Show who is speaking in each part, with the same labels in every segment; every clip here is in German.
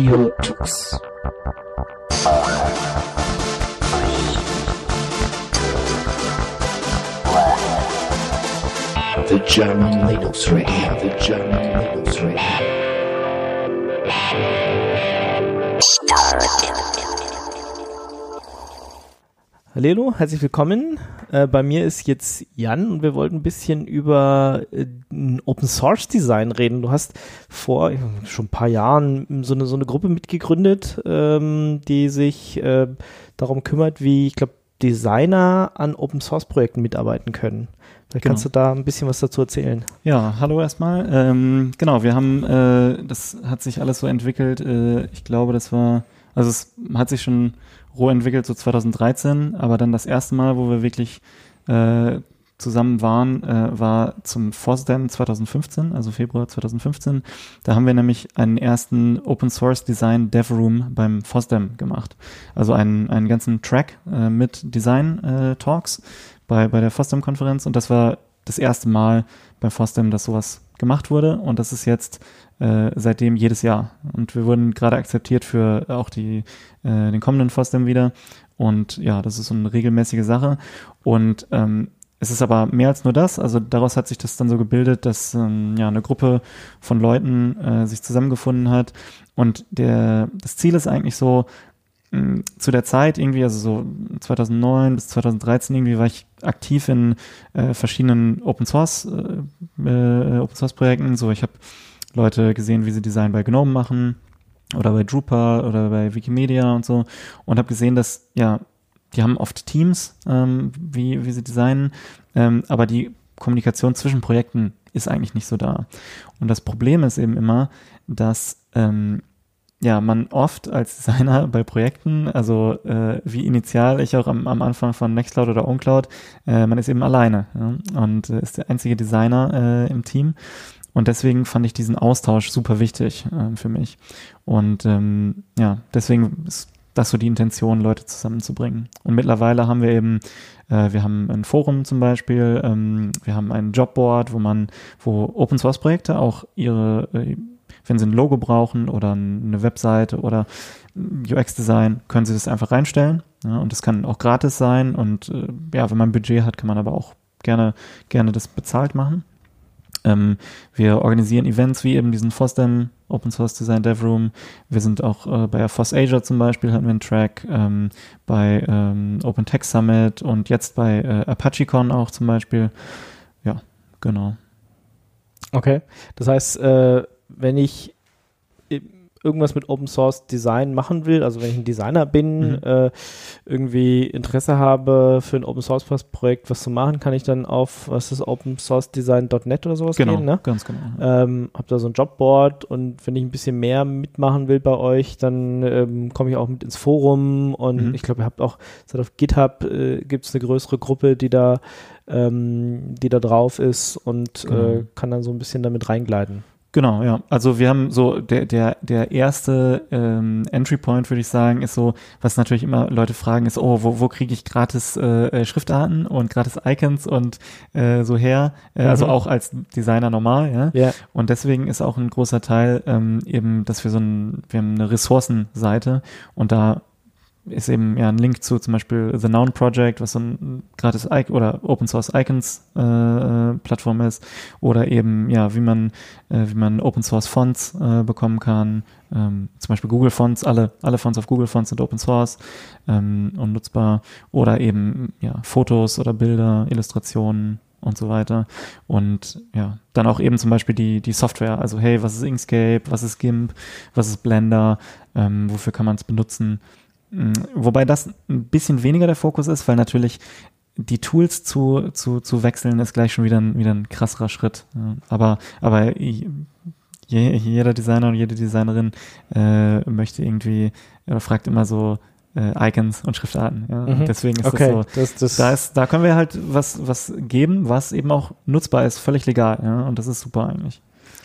Speaker 1: Tux. The German Linux Radio, the German Linux Radio.
Speaker 2: Hallo, herzlich willkommen. Äh, bei mir ist jetzt Jan und wir wollten ein bisschen über äh, Open Source Design reden. Du hast vor schon ein paar Jahren so eine, so eine Gruppe mitgegründet, ähm, die sich äh, darum kümmert, wie, ich glaube, Designer an Open Source Projekten mitarbeiten können. Vielleicht
Speaker 3: Genau.
Speaker 2: kannst du da ein bisschen was dazu erzählen.
Speaker 3: Ja, hallo erstmal. Ähm, genau, wir haben, das hat sich alles so entwickelt. Ich glaube, das war, also es hat sich schon roh entwickelt, so 2013, aber dann das erste Mal, wo wir wirklich äh, zusammen waren, äh, war zum FOSDEM 2015, also Februar 2015. Da haben wir nämlich einen ersten Open Source Design Dev Room beim FOSDEM gemacht. Also einen, einen ganzen Track äh, mit Design äh, Talks bei, bei der FOSDEM-Konferenz und das war das erste Mal beim FOSDEM, dass sowas gemacht wurde und das ist jetzt äh, seitdem jedes Jahr. Und wir wurden gerade akzeptiert für auch die, äh, den kommenden FOSDEM wieder und ja, das ist so eine regelmäßige Sache und ähm, es ist aber mehr als nur das. Also daraus hat sich das dann so gebildet, dass ähm, ja eine Gruppe von Leuten äh, sich zusammengefunden hat. Und der, das Ziel ist eigentlich so, zu der Zeit irgendwie, also so 2009 bis 2013 irgendwie war ich aktiv in äh, verschiedenen Open Source äh, äh, Open Source Projekten. So, ich habe Leute gesehen, wie sie Design bei GNOME machen oder bei Drupal oder bei Wikimedia und so und habe gesehen, dass ja die haben oft Teams, ähm, wie, wie sie designen, ähm, aber die Kommunikation zwischen Projekten ist eigentlich nicht so da. Und das Problem ist eben immer, dass ähm, ja, man oft als Designer bei Projekten, also äh, wie initial ich auch am, am Anfang von Nextcloud oder OwnCloud, äh, man ist eben alleine ja, und äh, ist der einzige Designer äh, im Team. Und deswegen fand ich diesen Austausch super wichtig äh, für mich. Und ähm, ja, deswegen ist das so die Intention, Leute zusammenzubringen. Und mittlerweile haben wir eben, äh, wir haben ein Forum zum Beispiel, ähm, wir haben ein Jobboard, wo man, wo Open Source Projekte auch ihre, äh, wenn sie ein Logo brauchen oder eine Webseite oder UX-Design, können sie das einfach reinstellen. Ja, und das kann auch gratis sein. Und äh, ja, wenn man ein Budget hat, kann man aber auch gerne, gerne das bezahlt machen. Ähm, wir organisieren Events wie eben diesen FOSDEM Open Source Design Dev Room. Wir sind auch äh, bei FOSS Asia zum Beispiel hatten wir einen Track, ähm, bei ähm, Open Tech Summit und jetzt bei äh, ApacheCon auch zum Beispiel. Ja, genau.
Speaker 2: Okay. Das heißt, äh, wenn ich i- irgendwas mit Open Source Design machen will, also wenn ich ein Designer bin,
Speaker 3: Mhm.
Speaker 2: äh, irgendwie Interesse habe für ein Open Source Projekt was zu machen, kann ich dann auf, was ist Open Source Design.net oder sowas
Speaker 3: Genau,
Speaker 2: gehen, ne?
Speaker 3: ganz genau.
Speaker 2: Ähm, hab da so ein Jobboard und wenn ich ein bisschen mehr mitmachen will bei euch, dann ähm, komme ich auch mit ins Forum und
Speaker 3: Mhm.
Speaker 2: ich glaube, ihr habt auch, seid auf GitHub äh, gibt es eine größere Gruppe, die da, ähm, die da drauf ist und
Speaker 3: Genau.
Speaker 2: äh, kann dann so ein bisschen damit reingleiten.
Speaker 3: Genau, ja. Also wir haben so der der der erste ähm, Entry Point würde ich sagen ist so, was natürlich immer Leute fragen ist, oh wo wo kriege ich gratis äh, äh, Schriftarten und gratis Icons und äh, so her, äh, also
Speaker 2: Mhm.
Speaker 3: auch als Designer normal, ja.
Speaker 2: Ja.
Speaker 3: Und deswegen ist auch ein großer Teil ähm, eben, dass wir so ein, wir haben eine Ressourcenseite und da ist eben ja ein Link zu zum Beispiel The Noun Project, was so ein gratis Icon oder Open Source Icons äh, Plattform ist, oder eben ja wie man äh, wie man Open Source Fonts äh, bekommen kann, ähm, zum Beispiel Google Fonts, alle alle Fonts auf Google Fonts sind Open Source ähm, und nutzbar, oder eben ja Fotos oder Bilder, Illustrationen und so weiter. Und ja, dann auch eben zum Beispiel die, die Software. Also hey, was ist Inkscape, was ist GIMP, was ist Blender, ähm, wofür kann man es benutzen? Mm, Wobei das ein bisschen weniger der Fokus ist, weil natürlich die Tools zu, zu, zu wechseln ist gleich schon wieder ein, wieder ein krasserer Schritt. Aber, aber je, jeder Designer und jede Designerin äh, möchte irgendwie oder fragt immer so äh, Icons und Schriftarten. Ja?
Speaker 2: Mhm.
Speaker 3: Deswegen ist
Speaker 2: Okay,
Speaker 3: das so.
Speaker 2: das, das,
Speaker 3: Da, ist, da können wir halt was, was geben, was eben auch nutzbar ist, völlig legal. Ja? Und das ist super eigentlich.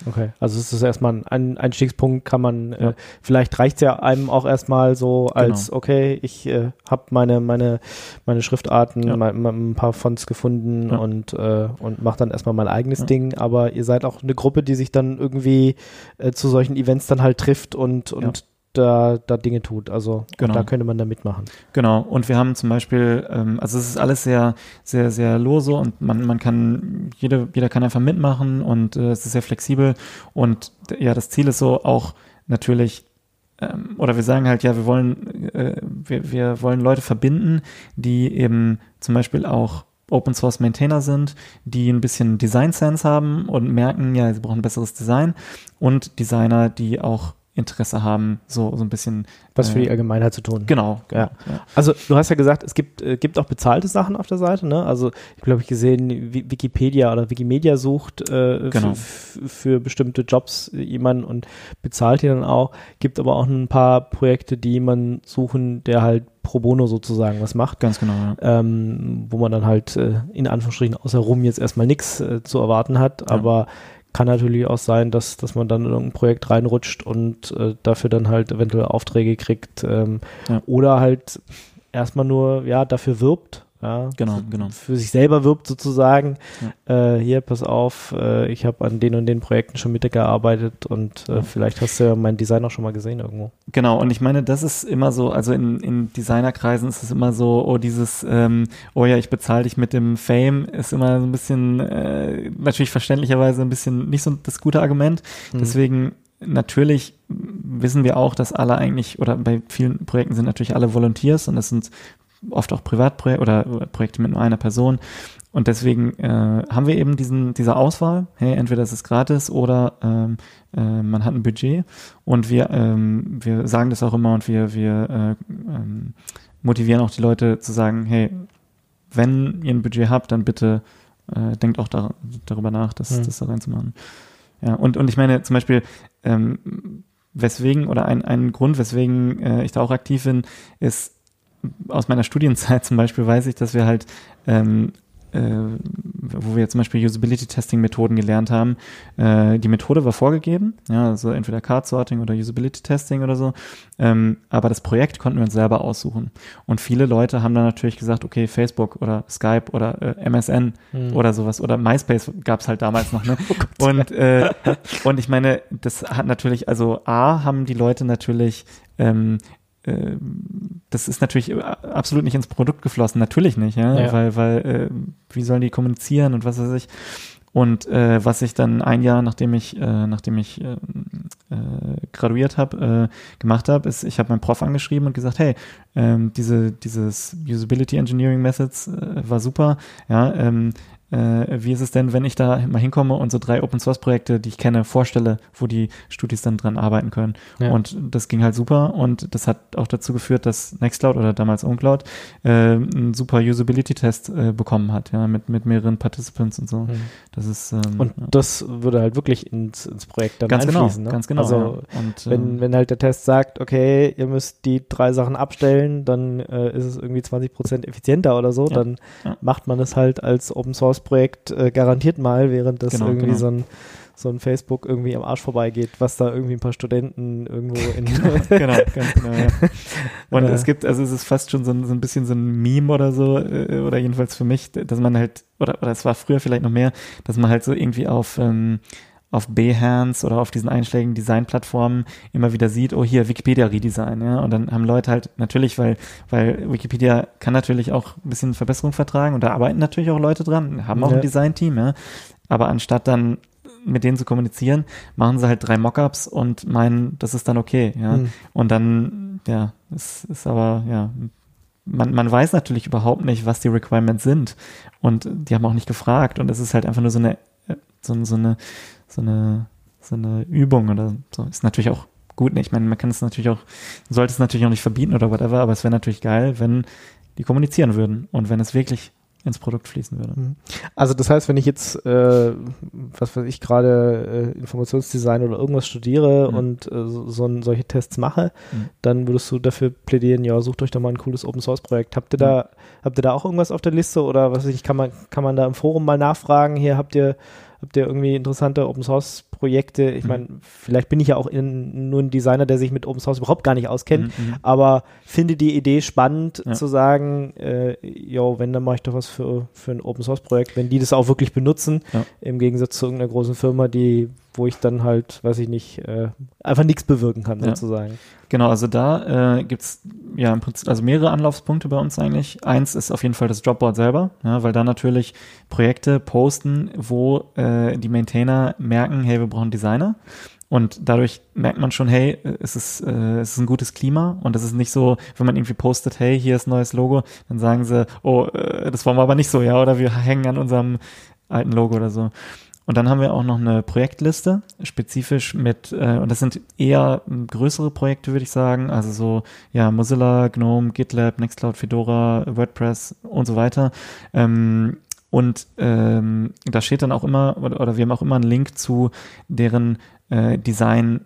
Speaker 2: Okay, also es ist erstmal ein Einstiegspunkt, kann man,
Speaker 3: Ja.
Speaker 2: äh, vielleicht reicht es ja einem auch erstmal so als,
Speaker 3: Genau.
Speaker 2: okay, ich äh, habe meine, meine, meine Schriftarten,
Speaker 3: Ja.
Speaker 2: mein, mein, ein paar Fonts gefunden
Speaker 3: Ja.
Speaker 2: und, äh, und mache dann erstmal mein eigenes. Ding, aber ihr seid auch eine Gruppe, die sich dann irgendwie äh, zu solchen Events dann halt trifft und, und da, da Dinge tut. Also
Speaker 3: Genau.
Speaker 2: da könnte man da mitmachen.
Speaker 3: Genau, und wir haben zum Beispiel, ähm, also es ist alles sehr, sehr, sehr lose und man, man kann, jede, jeder kann einfach mitmachen und äh, es ist sehr flexibel und ja, das Ziel ist so auch natürlich, ähm, oder wir sagen halt, ja, wir wollen, äh, wir, wir wollen Leute verbinden, die eben zum Beispiel auch Open Source Maintainer sind, die ein bisschen Design Sense haben und merken, ja, sie brauchen besseres Design und Designer, die auch Interesse haben, so, so ein bisschen.
Speaker 2: Was für
Speaker 3: äh,
Speaker 2: die Allgemeinheit zu tun.
Speaker 3: Genau, genau.
Speaker 2: Ja. Also du hast ja gesagt, es gibt, äh, gibt auch bezahlte Sachen auf der Seite, ne? Also ich glaube, ich gesehen, Wi- Wikipedia oder Wikimedia sucht äh,
Speaker 3: Genau.
Speaker 2: für bestimmte Jobs jemanden und bezahlt die dann auch. Gibt aber auch ein paar Projekte, die jemanden suchen, der halt pro bono sozusagen was macht.
Speaker 3: Ganz genau, ja.
Speaker 2: ähm, wo man dann halt äh, in Anführungsstrichen außer rum jetzt erstmal nichts äh, zu erwarten hat,
Speaker 3: Ja.
Speaker 2: aber kann natürlich auch sein, dass, dass man dann in irgendein Projekt reinrutscht und äh, dafür dann halt eventuell Aufträge kriegt ähm,
Speaker 3: Ja.
Speaker 2: oder halt erstmal nur ja dafür wirbt. Ja,
Speaker 3: Genau, genau.
Speaker 2: Für sich selber wirbt sozusagen. Äh, hier, pass auf, äh, ich habe an den und den Projekten schon mitgearbeitet und äh,
Speaker 3: Ja.
Speaker 2: vielleicht hast du ja mein Design auch schon mal gesehen irgendwo.
Speaker 3: Genau, und ich meine, das ist immer so, also in, in Designerkreisen ist es immer so, oh, dieses, ähm, oh ja, ich bezahle dich mit dem Fame, ist immer so ein bisschen, äh, natürlich verständlicherweise ein bisschen nicht so das gute Argument.
Speaker 2: Mhm.
Speaker 3: Deswegen natürlich wissen wir auch, dass alle eigentlich, oder bei vielen Projekten sind natürlich alle Volunteers und das sind oft auch Privatprojekte oder oder Projekte mit nur einer Person. Und deswegen äh, haben wir eben diesen, diese Auswahl. Hey, entweder es ist gratis oder ähm, äh, man hat ein Budget. Und wir, ähm, wir sagen das auch immer und wir, wir äh, ähm, motivieren auch die Leute zu sagen, hey, wenn ihr ein Budget habt, dann bitte äh, denkt auch da, darüber nach, das,
Speaker 2: Mhm.
Speaker 3: das da reinzumachen. Ja, und, und ich meine zum Beispiel, ähm, weswegen oder ein, ein Grund, weswegen äh, ich da auch aktiv bin, ist aus meiner Studienzeit zum Beispiel weiß ich, dass wir halt ähm, äh, wo wir zum Beispiel Usability-Testing-Methoden gelernt haben. Äh, die Methode war vorgegeben, ja, also entweder Card-Sorting oder Usability-Testing oder so, ähm, aber das Projekt konnten wir uns selber aussuchen. Und viele Leute haben dann natürlich gesagt, okay, Facebook oder Skype oder äh, MSN
Speaker 2: Mhm.
Speaker 3: oder sowas oder MySpace gab es halt damals noch, ne? und, äh, und ich meine, das hat natürlich, also A, haben die Leute natürlich ähm, das ist natürlich absolut nicht ins Produkt geflossen, natürlich nicht, ja,
Speaker 2: Ja.
Speaker 3: weil, weil, äh, wie sollen die kommunizieren und was weiß ich. Und äh, was ich dann ein Jahr, nachdem ich, äh, nachdem ich äh, äh, graduiert habe, äh, gemacht habe, ist, ich habe meinen Prof angeschrieben und gesagt, hey, ähm, diese, dieses Usability Engineering Methods war super, ja, ähm, äh, wie ist es denn, wenn ich da mal hinkomme und so drei Open Source Projekte, die ich kenne, vorstelle, wo die Studis dann dran arbeiten können.
Speaker 2: Ja.
Speaker 3: Und das ging halt super und das hat auch dazu geführt, dass Nextcloud oder damals OwnCloud äh, einen super Usability-Test äh, bekommen hat, ja, mit, mit mehreren Participants und so.
Speaker 2: Mhm.
Speaker 3: Das ist ähm,
Speaker 2: Und
Speaker 3: ja.
Speaker 2: das würde halt wirklich ins, ins Projekt dann
Speaker 3: ganz genau,
Speaker 2: einfließen. ne?
Speaker 3: ganz genau.
Speaker 2: Also
Speaker 3: ja. und,
Speaker 2: wenn,
Speaker 3: äh,
Speaker 2: wenn halt der Test sagt, okay, ihr müsst die drei Sachen abstellen, dann äh, ist es irgendwie 20% effizienter oder so, dann macht man es halt als Open Source Projekt äh, garantiert mal, während das
Speaker 3: Genau,
Speaker 2: irgendwie
Speaker 3: genau.
Speaker 2: so ein so ein Facebook irgendwie am Arsch vorbeigeht, was da irgendwie ein paar Studenten irgendwo in
Speaker 3: genau, ganz genau. Ja. Und es gibt, also es ist fast schon so ein, so ein bisschen so ein Meme oder so, äh, oder jedenfalls für mich, dass man halt, oder, oder es war früher vielleicht noch mehr, dass man halt so irgendwie auf, ähm, auf Behance oder auf diesen einschlägigen Designplattformen immer wieder sieht, oh hier, Wikipedia Redesign, ja. Und dann haben Leute halt natürlich, weil, weil Wikipedia kann natürlich auch ein bisschen Verbesserung vertragen und da arbeiten natürlich auch Leute dran, haben auch
Speaker 2: Ja.
Speaker 3: ein Designteam, ja. Aber anstatt dann mit denen zu kommunizieren, machen sie halt drei Mockups und meinen, das ist dann okay, ja.
Speaker 2: Hm.
Speaker 3: Und dann, ja, es ist aber, ja, man, man weiß natürlich überhaupt nicht, was die Requirements sind. Und die haben auch nicht gefragt. Und es ist halt einfach nur so eine, äh, so, so eine, so eine, so eine Übung oder so. Ist natürlich auch gut. ne? Ich meine, man kann es natürlich auch, sollte es natürlich auch nicht verbieten oder whatever, aber es wäre natürlich geil, wenn die kommunizieren würden und wenn es wirklich ins Produkt fließen würde.
Speaker 2: Also das heißt, wenn ich jetzt, äh, was weiß ich, gerade äh, Informationsdesign oder irgendwas studiere
Speaker 3: Mhm.
Speaker 2: und äh, so, so ein, solche Tests mache,
Speaker 3: Mhm.
Speaker 2: dann würdest du dafür plädieren, ja, sucht euch doch mal ein cooles Open Source Projekt. Habt ihr da, habt ihr da auch irgendwas auf der Liste oder was weiß ich, kann man, kann man da im Forum mal nachfragen, hier habt ihr, habt ihr irgendwie interessante Open Source Projekte? Ich
Speaker 3: Mhm.
Speaker 2: meine, vielleicht bin ich ja auch in, nur ein Designer, der sich mit Open Source überhaupt gar nicht auskennt,
Speaker 3: Mhm, mhm.
Speaker 2: aber finde die Idee spannend
Speaker 3: Ja.
Speaker 2: zu sagen, äh, yo, wenn, dann mache ich doch was für, für ein Open Source Projekt, wenn die das auch wirklich benutzen,
Speaker 3: Ja.
Speaker 2: im Gegensatz zu irgendeiner großen Firma, die wo ich dann halt, weiß ich nicht, äh, einfach nichts bewirken kann,
Speaker 3: Ja.
Speaker 2: sozusagen.
Speaker 3: Genau, also da äh, gibt's ja im Prinzip also mehrere Anlaufspunkte bei uns eigentlich. Eins ist auf jeden Fall das Dropboard selber, ja, weil da natürlich Projekte posten, wo äh, die Maintainer merken, hey, wir brauchen Designer. Und dadurch merkt man schon, hey, es ist, äh, es ist ein gutes Klima und es ist nicht so, wenn man irgendwie postet, hey, hier ist ein neues Logo, dann sagen sie, oh, äh, das wollen wir aber nicht so, ja, oder wir hängen an unserem alten Logo oder so. Und dann haben wir auch noch eine Projektliste, spezifisch mit, äh, und das sind eher m, größere Projekte, würde ich sagen, also so, ja, Mozilla, GNOME, GitLab, Nextcloud, Fedora, WordPress und so weiter. Ähm, und ähm, da steht dann auch immer, oder, oder wir haben auch immer einen Link zu deren äh, Design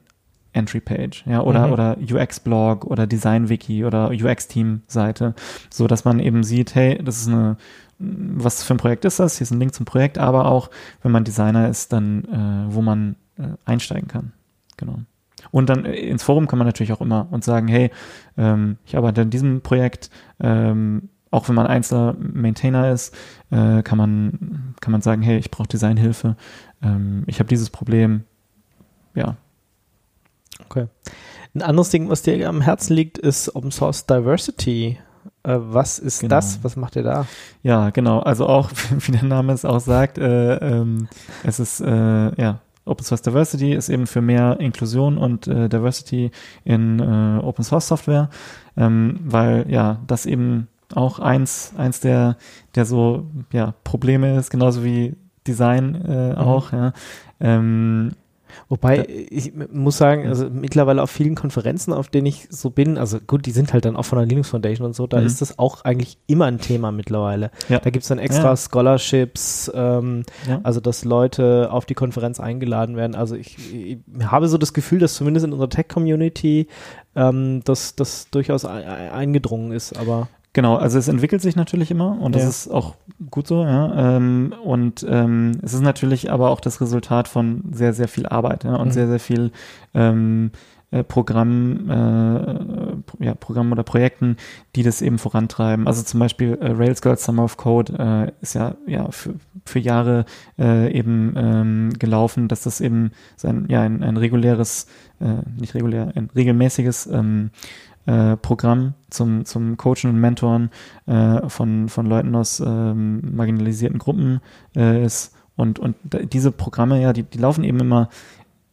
Speaker 3: Entry Page, ja, oder,
Speaker 2: Mhm.
Speaker 3: oder UX-Blog oder Design-Wiki oder UX-Team-Seite, so dass man eben sieht, hey, das ist eine, was für ein Projekt ist das? Hier ist ein Link zum Projekt, aber auch, wenn man Designer ist, dann, äh, wo man äh, einsteigen kann. Genau. Und dann äh, ins Forum kann man natürlich auch immer und sagen, hey, ähm, ich arbeite an diesem Projekt, ähm, auch wenn man einzelner Maintainer ist, äh, kann man kann man sagen, hey, ich brauche Designhilfe, ähm, ich habe dieses Problem, ja,
Speaker 2: Ein anderes Ding, was dir am Herzen liegt, ist Open Source Diversity. Äh, was ist
Speaker 3: Genau.
Speaker 2: das? Was macht ihr da?
Speaker 3: Ja, genau. Also auch, wie der Name es auch sagt, äh, ähm, es ist, äh, ja, Open Source Diversity ist eben für mehr Inklusion und äh, Diversity in äh, Open Source Software, ähm, weil ja, das eben auch eins, eins der, der so, ja, Probleme ist, genauso wie Design äh, auch, ja. Ähm,
Speaker 2: Wobei,
Speaker 3: Ja.
Speaker 2: ich muss sagen, also mittlerweile auf vielen Konferenzen, auf denen ich so bin, also gut, die sind halt dann auch von der Linux Foundation und so, da
Speaker 3: Mhm.
Speaker 2: ist das auch eigentlich immer ein Thema mittlerweile.
Speaker 3: Ja.
Speaker 2: Da gibt's dann extra
Speaker 3: Ja.
Speaker 2: Scholarships, ähm, also dass Leute auf die Konferenz eingeladen werden. Also ich, ich habe so das Gefühl, dass zumindest in unserer Tech-Community ähm, das, das durchaus ein, ein- eingedrungen ist, aber
Speaker 3: Genau, also es entwickelt sich natürlich immer und das
Speaker 2: Ja.
Speaker 3: ist auch gut so, ja. Ähm, und ähm, es ist natürlich aber auch das Resultat von sehr, sehr viel Arbeit ja, und
Speaker 2: Mhm.
Speaker 3: sehr, sehr viel ähm, äh, Programm, äh, ja, Programmen oder Projekten, die das eben vorantreiben. Also zum Beispiel äh, Rails Girls Summer of Code äh, ist ja, ja für, für Jahre äh, eben ähm, gelaufen, dass das eben sein, ja, ein, ein reguläres, äh, nicht regulär, ein regelmäßiges ähm, äh, Programm zum, zum Coachen und Mentoren äh, von, von Leuten aus ähm, marginalisierten Gruppen äh, ist. Und, und diese Programme, ja, die, die laufen eben immer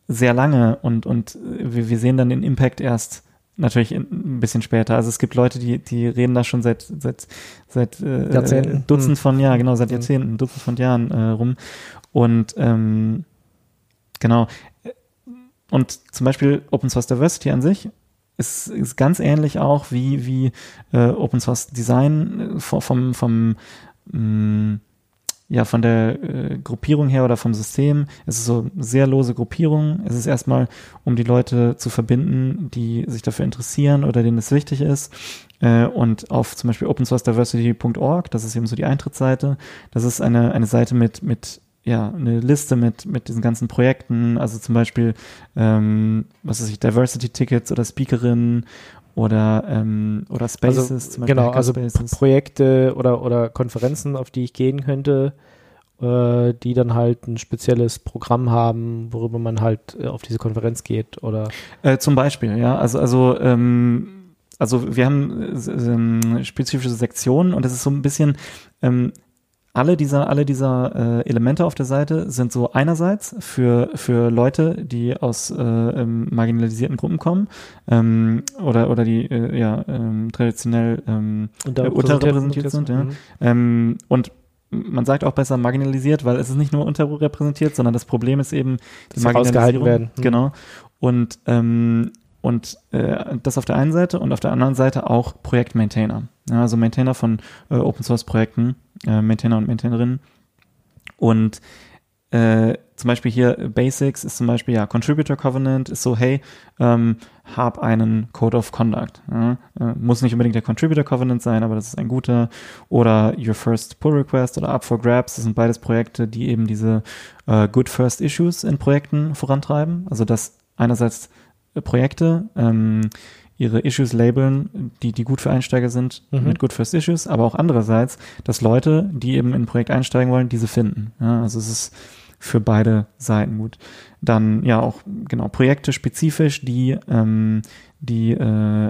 Speaker 3: sehr lange und, und wir, wir sehen dann den Impact erst natürlich in, ein bisschen später. Also es gibt Leute, die, die reden da schon seit, seit, seit äh,
Speaker 2: Jahrzehnten.
Speaker 3: Dutzend von, ja, genau, seit
Speaker 2: Hm.
Speaker 3: Jahrzehnten, Dutzend von Jahren äh, rum. Und ähm, genau. Und zum Beispiel Open Source Diversity an sich ist, ist ganz ähnlich auch wie, wie äh, Open Source Design äh, vom, vom, vom mh, ja, von der äh, Gruppierung her oder vom System. Es ist so sehr lose Gruppierung. Es ist erstmal, um die Leute zu verbinden, die sich dafür interessieren oder denen es wichtig ist. Äh, und auf zum Beispiel opensourcediversity.org, das ist eben so die Eintrittsseite. Das ist eine, eine Seite mit, mit ja, eine Liste mit, mit diesen ganzen Projekten, also zum Beispiel, ähm, was weiß ich, Diversity-Tickets oder Speakerinnen oder, ähm, oder Spaces,
Speaker 2: also,
Speaker 3: zum Beispiel
Speaker 2: genau, also. Projekte oder, oder Konferenzen, auf die ich gehen könnte, äh, die dann halt ein spezielles Programm haben, worüber man halt äh, auf diese Konferenz geht oder
Speaker 3: Äh, zum Beispiel, ja. Also, also, ähm, also wir haben äh, ähm, spezifische Sektionen und das ist so ein bisschen, ähm, alle dieser, alle dieser äh, Elemente auf der Seite sind so einerseits für, für Leute, die aus äh, ähm, marginalisierten Gruppen kommen ähm, oder, oder die äh, ja, ähm, traditionell ähm,
Speaker 2: unterrepräsentiert,
Speaker 3: unterrepräsentiert sind, ja.
Speaker 2: Mhm.
Speaker 3: ähm, und man sagt auch besser marginalisiert, weil es ist nicht nur unterrepräsentiert, sondern das Problem ist eben
Speaker 2: Dass sie rausgehalten werden. Mhm.
Speaker 3: Genau. Und, ähm, und äh, das auf der einen Seite und auf der anderen Seite auch Projektmaintainer. Ja, also Maintainer von äh, Open Source Projekten, äh, Maintainer und Maintainerinnen. Und äh, zum Beispiel hier Basics ist zum Beispiel ja Contributor Covenant ist so, hey, ähm, hab einen Code of Conduct. Ja? Äh, muss nicht unbedingt der Contributor Covenant sein, aber das ist ein guter. Oder Your First Pull Request oder Up for Grabs, das sind beides Projekte, die eben diese äh, Good First Issues in Projekten vorantreiben. Also dass einerseits Projekte ähm, ihre Issues labeln, die, die gut für Einsteiger sind,
Speaker 2: Mhm.
Speaker 3: mit Good First Issues, aber auch andererseits, dass Leute, die eben in ein Projekt einsteigen wollen, diese finden. Ja, also es ist für beide Seiten gut. Dann ja auch genau Projekte spezifisch, die, ähm, die äh,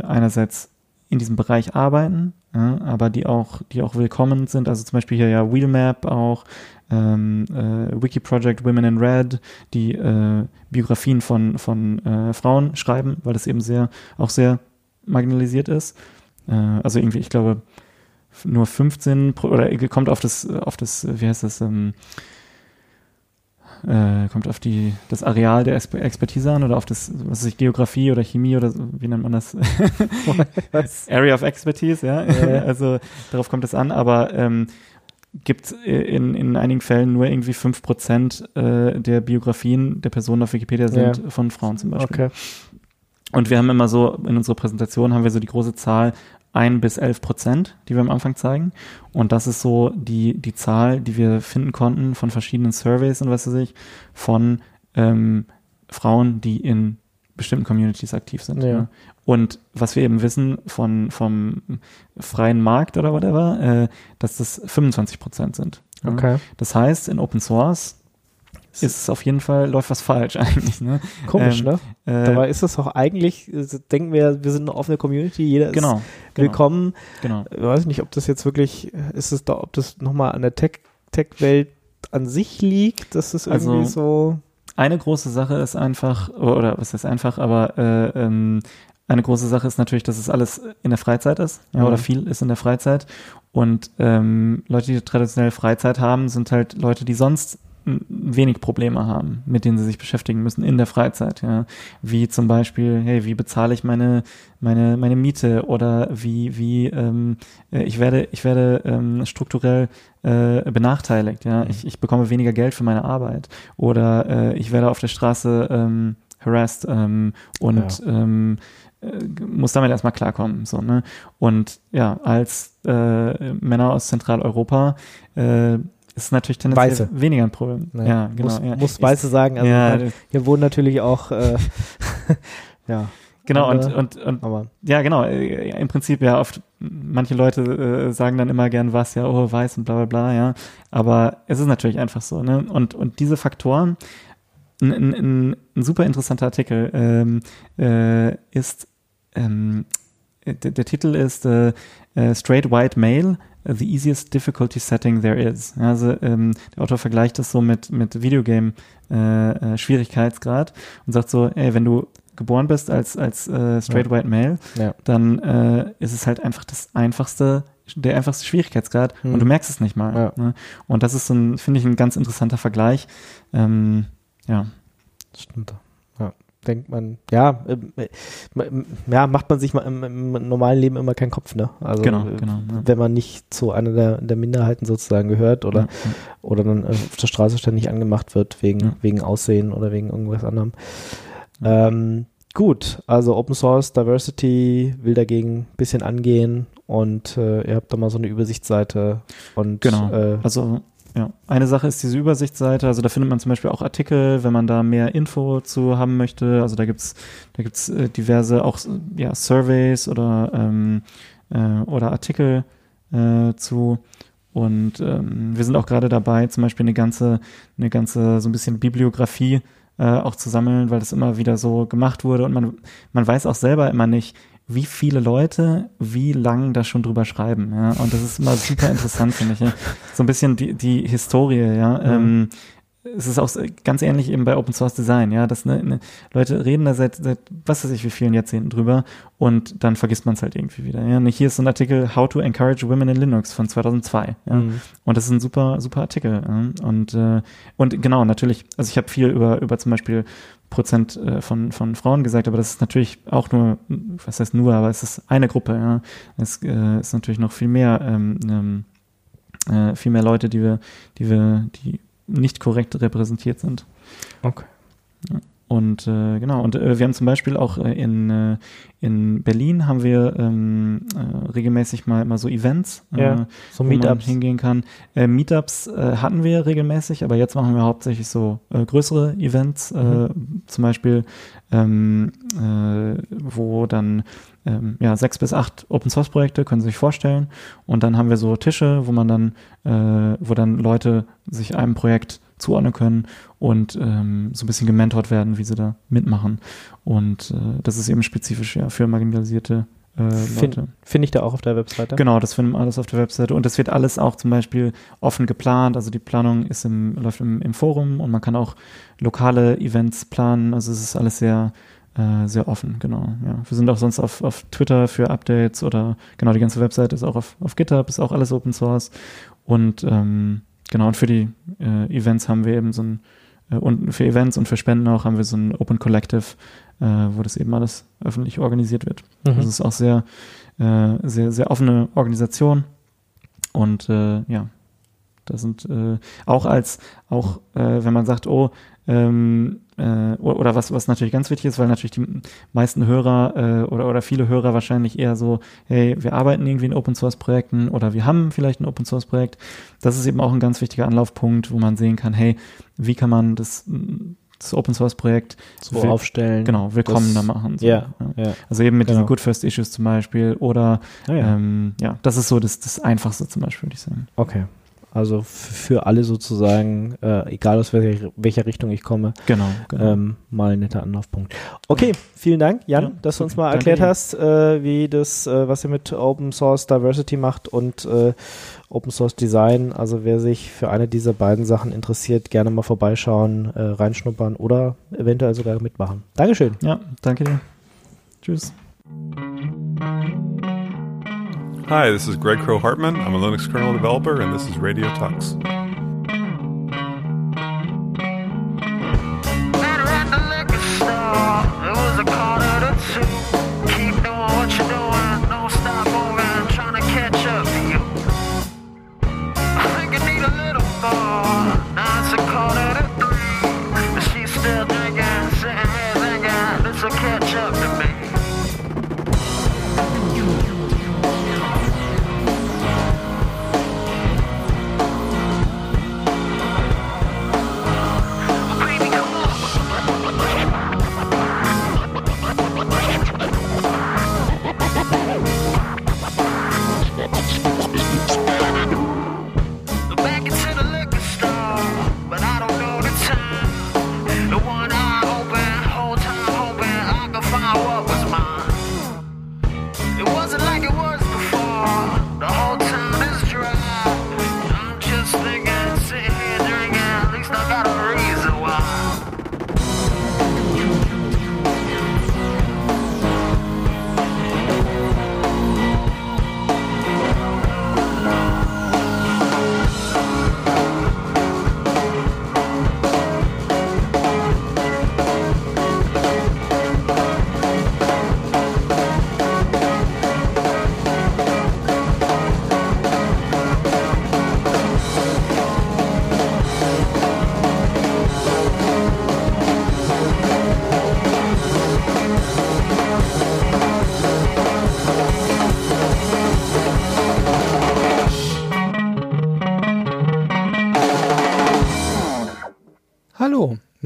Speaker 3: einerseits in diesem Bereich arbeiten, ja, aber die auch, die auch willkommen sind. Also zum Beispiel hier ja Wheelmap auch, ähm, äh, Wiki Project Women in Red, die äh, Biografien von, von äh, Frauen schreiben, weil das eben sehr, auch sehr marginalisiert ist. Äh, also irgendwie, ich glaube, nur 15 pro, oder kommt auf das, auf das, wie heißt das, ähm, äh, kommt auf die, das Areal der Expertise an oder auf das, was weiß ich, Geografie oder Chemie oder wie nennt man das? Area of Expertise, ja. ja. Also darauf kommt es an, aber ähm, gibt in, in einigen Fällen nur irgendwie 5% äh, der Biografien der Personen auf Wikipedia sind ja. von Frauen zum Beispiel. Okay. Und wir haben immer so, in unserer Präsentation haben wir so die große Zahl ein bis elf Prozent, die wir am Anfang zeigen. Und das ist so die, die Zahl, die wir finden konnten von verschiedenen Surveys und was weiß ich, von ähm, Frauen, die in bestimmten Communities aktiv sind. Ja. Ne? Und was wir eben wissen von, vom freien Markt oder whatever, äh, dass das 25 Prozent sind.
Speaker 2: Okay.
Speaker 3: Das heißt, in Open Source ist es auf jeden Fall, läuft was falsch eigentlich. Ne?
Speaker 2: Komisch, ähm, ne? Äh, Dabei ist es auch eigentlich, denken wir, wir sind eine offene Community, jeder
Speaker 3: genau,
Speaker 2: ist genau, willkommen.
Speaker 3: Genau.
Speaker 2: Ich weiß nicht, ob das jetzt wirklich, ist es da, ob das nochmal an der Tech-Welt Tech an sich liegt, dass das irgendwie also, so.
Speaker 3: Eine große Sache ist einfach, oder was heißt einfach, aber äh, ähm, eine große Sache ist natürlich, dass es alles in der Freizeit ist, ja, mhm. oder viel ist in der Freizeit. Und ähm, Leute, die traditionell Freizeit haben, sind halt Leute, die sonst wenig Probleme haben, mit denen sie sich beschäftigen müssen in der Freizeit, ja. Wie zum Beispiel, hey, wie bezahle ich meine, meine, meine Miete oder wie, wie, ähm, äh, ich werde, ich werde ähm, strukturell äh, benachteiligt, ja. Mhm. Ich, ich bekomme weniger Geld für meine Arbeit oder äh, ich werde auf der Straße ähm, harassed ähm, und ja. ähm, äh, muss damit erstmal klarkommen. So, ne? Und ja, als äh, Männer aus Zentraleuropa äh, ist natürlich tendenziell Weiße. weniger ein Problem.
Speaker 2: Ja, ja genau. Muss, ja. muss Weiße sagen. Also ja, hier wohnen natürlich auch, äh, ja.
Speaker 3: Genau, und, und, und aber. ja, genau, äh, im Prinzip ja oft, manche Leute äh, sagen dann immer gern was, ja, oh, weiß und bla bla bla, ja. Aber es ist natürlich einfach so, ne? Und, und diese Faktoren, ein, ein, ein super interessanter Artikel ähm, äh, ist, ähm, der, der Titel ist äh, äh, Straight White Male the easiest difficulty setting there is. Also ähm, der Autor vergleicht das so mit, mit Videogame äh, äh, Schwierigkeitsgrad und sagt so, ey, wenn du geboren bist als, als äh, straight white male, ja. dann äh, ist es halt einfach das einfachste, der einfachste Schwierigkeitsgrad hm. und du merkst es nicht mal. Ja. Ne? Und das ist so ein, finde ich, ein ganz interessanter Vergleich. Ähm, ja.
Speaker 2: Stimmt denkt man, ja, äh, ja, macht man sich mal im, im, normalen Leben immer keinen Kopf, ne? Also
Speaker 3: genau, äh, genau, ja.
Speaker 2: wenn man nicht zu einer der, der Minderheiten sozusagen gehört oder, ja, ja. oder dann auf der Straße ständig angemacht wird wegen, wegen Aussehen oder wegen irgendwas anderem. Ähm, gut, also Open Source Diversity will dagegen ein bisschen angehen und äh, ihr habt da mal so eine Übersichtsseite und
Speaker 3: genau. Äh, also ja, eine Sache ist diese Übersichtsseite, also da findet man zum Beispiel auch Artikel, wenn man da mehr Info zu haben möchte. Also da gibt's da gibt's äh, diverse auch ja, Surveys oder, ähm, äh, oder Artikel äh, zu. Und ähm, wir sind auch gerade dabei, zum Beispiel eine ganze, eine ganze so ein bisschen Bibliografie äh, auch zu sammeln, weil das immer wieder so gemacht wurde und man, man weiß auch selber immer nicht, wie viele Leute wie lang da schon drüber schreiben. Ja? Und das ist immer super interessant, finde ich. Ja? So ein bisschen die, die Historie, ja. Mhm. Ähm, es ist auch ganz ähnlich eben bei Open Source Design, ja, dass ne, ne, Leute reden da seit, seit was weiß ich wie vielen Jahrzehnten drüber und dann vergisst man es halt irgendwie wieder. Ja. Und hier ist so ein Artikel How to Encourage Women in Linux von 2002. Ja. Mhm. Und das ist ein super super Artikel. Ja. Und äh, und genau natürlich, also ich habe viel über über zum Beispiel Prozent äh, von, von Frauen gesagt, aber das ist natürlich auch nur, was heißt nur, aber es ist eine Gruppe, ja. Es äh, ist natürlich noch viel mehr, ähm, ähm, äh, viel mehr Leute, die wir, die wir, die nicht korrekt repräsentiert sind.
Speaker 2: Okay.
Speaker 3: Ja. Und äh, genau, und äh, wir haben zum Beispiel auch äh, in, äh, in Berlin haben wir ähm, äh, regelmäßig mal immer so Events,
Speaker 2: äh, ja, so wo Meetups. man
Speaker 3: hingehen kann. Äh, Meetups äh, hatten wir regelmäßig, aber jetzt machen wir hauptsächlich so äh, größere Events, äh, mhm. zum Beispiel, ähm, äh, wo dann ähm, ja, sechs bis acht Open Source Projekte, können Sie sich vorstellen. Und dann haben wir so Tische, wo man dann, äh, wo dann Leute sich einem Projekt zuordnen können und ähm, so ein bisschen gementort werden, wie sie da mitmachen. Und äh, das ist eben spezifisch ja für marginalisierte äh,
Speaker 2: Finde find ich da auch auf der Webseite.
Speaker 3: Genau, das finden wir alles auf der Webseite. Und das wird alles auch zum Beispiel offen geplant. Also die Planung ist im, läuft im, im Forum und man kann auch lokale Events planen. Also es ist alles sehr, äh, sehr offen, genau. Ja. Wir sind auch sonst auf, auf Twitter für Updates oder genau, die ganze Webseite ist auch auf, auf GitHub, ist auch alles Open Source. Und ähm, genau, und für die äh, Events haben wir eben so ein, äh, und für Events und für Spenden auch haben wir so ein Open Collective, äh, wo das eben alles öffentlich organisiert wird.
Speaker 2: Mhm.
Speaker 3: Das ist auch sehr, äh, sehr, sehr offene Organisation. Und äh, ja, da sind äh, auch als, auch wenn man sagt, oh, ähm, äh, oder was, was natürlich ganz wichtig ist, weil natürlich die meisten Hörer äh, oder, oder viele Hörer wahrscheinlich eher so, hey, wir arbeiten irgendwie in Open Source Projekten oder wir haben vielleicht ein Open Source Projekt. Das ist eben auch ein ganz wichtiger Anlaufpunkt, wo man sehen kann, hey, wie kann man das, das Open Source Projekt
Speaker 2: So
Speaker 3: will-
Speaker 2: aufstellen.
Speaker 3: genau willkommener
Speaker 2: Das-
Speaker 3: machen. So,
Speaker 2: Ja, ja.
Speaker 3: Also eben mit
Speaker 2: Genau.
Speaker 3: diesen Good First Issues zum Beispiel oder
Speaker 2: Ah, ja.
Speaker 3: ähm, ja, das ist so das, das Einfachste zum Beispiel, würde ich sagen.
Speaker 2: Okay. Also für alle sozusagen, äh, egal aus welcher, welcher Richtung ich komme,
Speaker 3: Genau. genau.
Speaker 2: ähm, mal ein netter Anlaufpunkt. Okay, vielen Dank, Jan,
Speaker 3: Ja,
Speaker 2: dass du uns mal erklärt
Speaker 3: dir.
Speaker 2: hast, äh, wie das, äh, was ihr mit Open Source Diversity macht und äh, Open Source Design. Also wer sich für eine dieser beiden Sachen interessiert, gerne mal vorbeischauen, äh, reinschnuppern oder eventuell sogar mitmachen. Dankeschön.
Speaker 3: ja, danke dir. Tschüss.
Speaker 4: Hi, this is Greg Crow Hartman. I'm a Linux kernel developer, and this is Radio Talks.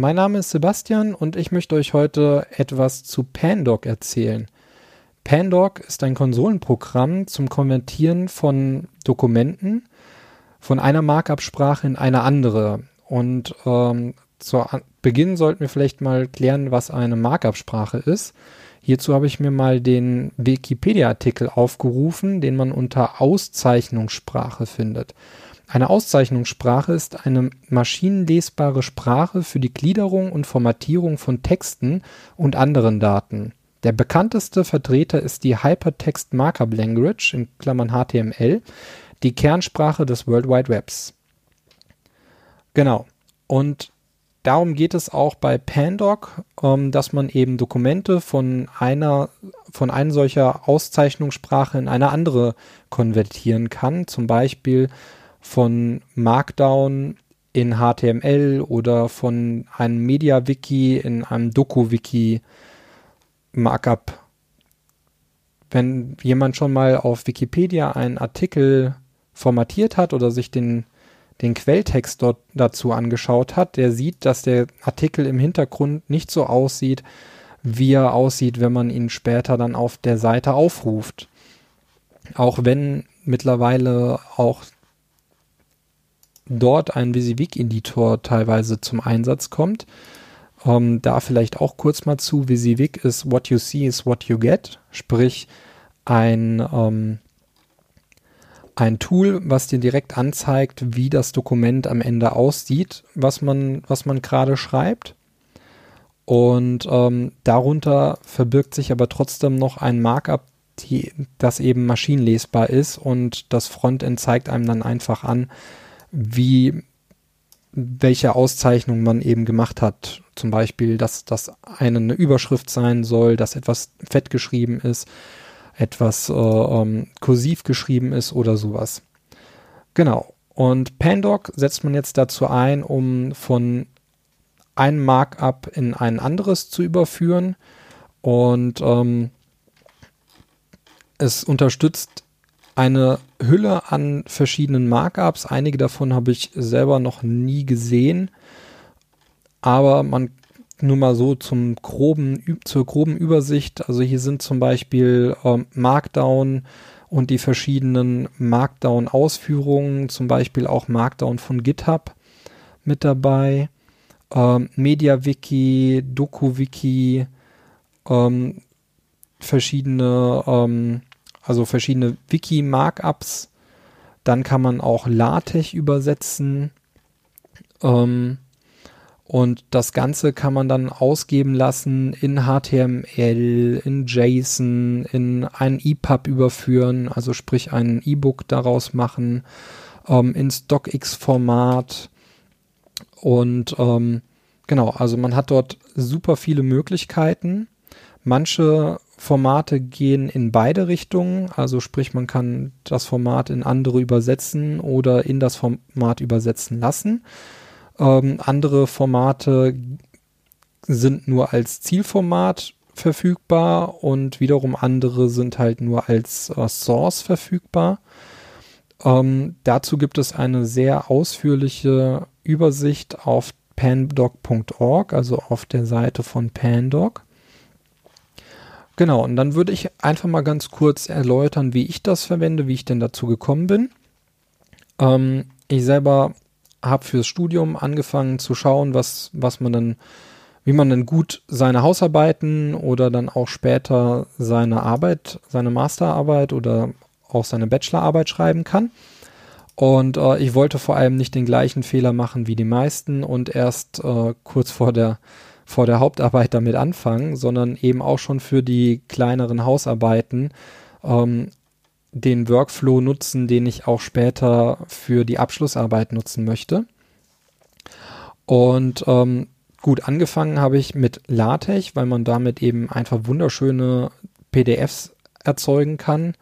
Speaker 5: Mein Name ist Sebastian und ich möchte euch heute etwas zu Pandoc erzählen. Pandoc ist ein Konsolenprogramm zum Konvertieren von Dokumenten von einer Markup-Sprache in eine andere. Und ähm, zu Beginn sollten wir vielleicht mal klären, was eine Markup-Sprache ist. Hierzu habe ich mir mal den Wikipedia-Artikel aufgerufen, den man unter Auszeichnungssprache findet. Eine Auszeichnungssprache ist eine maschinenlesbare Sprache für die Gliederung und Formatierung von Texten und anderen Daten. Der bekannteste Vertreter ist die Hypertext Markup Language in Klammern HTML, die Kernsprache des World Wide Webs. Genau. Und darum geht es auch bei Pandoc, ähm, dass man eben Dokumente von einer von einer solcher Auszeichnungssprache in eine andere konvertieren kann. Zum Beispiel von Markdown in HTML oder von einem Media-Wiki in einem Doku-Wiki Markup. Wenn jemand schon mal auf Wikipedia einen Artikel formatiert hat oder sich den, den Quelltext dort dazu angeschaut hat, der sieht, dass der Artikel im Hintergrund nicht so aussieht, wie er aussieht, wenn man ihn später dann auf der Seite aufruft. Auch wenn mittlerweile auch dort ein WYSIWYG-Editor teilweise zum Einsatz kommt. Ähm, da vielleicht auch kurz mal zu. WYSIWYG ist What You See is What You Get, sprich ein, ähm, ein Tool, was dir direkt anzeigt, wie das Dokument am Ende aussieht, was man, was man gerade schreibt. Und ähm, darunter verbirgt sich aber trotzdem noch ein Markup, die, das eben maschinenlesbar ist und das Frontend zeigt einem dann einfach an, wie welche Auszeichnung man eben gemacht hat. Zum Beispiel, dass das eine, Überschrift sein soll, dass etwas fett geschrieben ist, etwas äh, ähm, kursiv geschrieben ist oder sowas. Genau. Und Pandoc setzt man jetzt dazu ein, um von ein Markup in ein anderes zu überführen. Und ähm, es unterstützt eine Hülle an verschiedenen Markups. Einige davon habe ich selber noch nie gesehen. Aber man nur mal so zum groben, zur groben Übersicht. Also hier sind zum Beispiel ähm, Markdown und die verschiedenen Markdown-Ausführungen, zum Beispiel auch Markdown von GitHub mit dabei ähm, MediaWiki, DokuWiki, ähm, verschiedene, ähm, also verschiedene Wiki-Markups. Dann kann man auch LaTeX übersetzen. Ähm, und das Ganze kann man dann ausgeben lassen in HTML, in JSON, in ein EPUB überführen, also sprich ein E-Book daraus machen, ähm, ins DocX-Format und ähm, genau, also man hat dort super viele Möglichkeiten. Manche Formate gehen in beide Richtungen, also sprich, man kann das Format in andere übersetzen oder in das Format übersetzen lassen. Ähm, andere Formate sind nur als Zielformat verfügbar und wiederum andere sind halt nur als äh, Source verfügbar. Ähm, dazu gibt es eine sehr ausführliche Übersicht auf pandoc.org, also auf der Seite von Pandoc. Genau, und dann würde ich einfach mal ganz kurz erläutern, wie ich das verwende, wie ich denn dazu gekommen bin. Ähm, ich selber habe fürs Studium angefangen zu schauen, was, was man dann, wie man dann gut seine Hausarbeiten oder dann auch später seine Arbeit, seine Masterarbeit oder auch seine Bachelorarbeit schreiben kann. Und äh, ich wollte vor allem nicht den gleichen Fehler machen wie die meisten und erst äh, kurz vor der, vor der Hauptarbeit damit anfangen, sondern eben auch schon für die kleineren Hausarbeiten ähm, den Workflow nutzen, den ich auch später für die Abschlussarbeit nutzen möchte. Und ähm, gut, angefangen habe ich mit LaTeX, weil man damit eben einfach wunderschöne PDFs erzeugen kann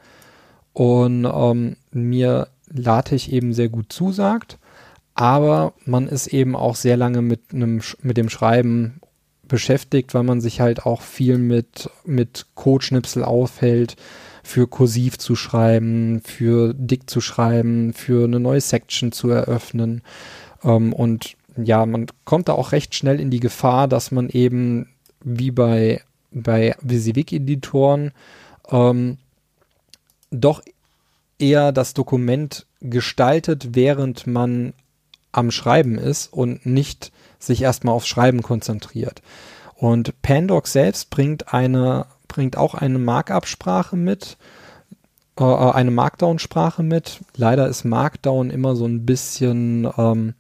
Speaker 5: und ähm, mir LaTeX eben sehr gut zusagt. Aber man ist eben auch sehr lange mit, einem, mit dem Schreiben beschäftigt, weil man sich halt auch viel mit, mit Codeschnipsel aufhält, für kursiv zu schreiben, für dick zu schreiben, für eine neue Section zu eröffnen. Ähm, und ja, man kommt da auch recht schnell in die Gefahr, dass man eben wie bei, bei WYSIWYG-Editoren ähm, doch eher das Dokument gestaltet, während man am Schreiben ist und nicht sich erstmal aufs Schreiben konzentriert. Und Pandoc selbst bringt eine, bringt auch eine Markup-Sprache mit, äh, äh, eine Markdown-Sprache mit. Leider ist Markdown immer so ein bisschen, ähm,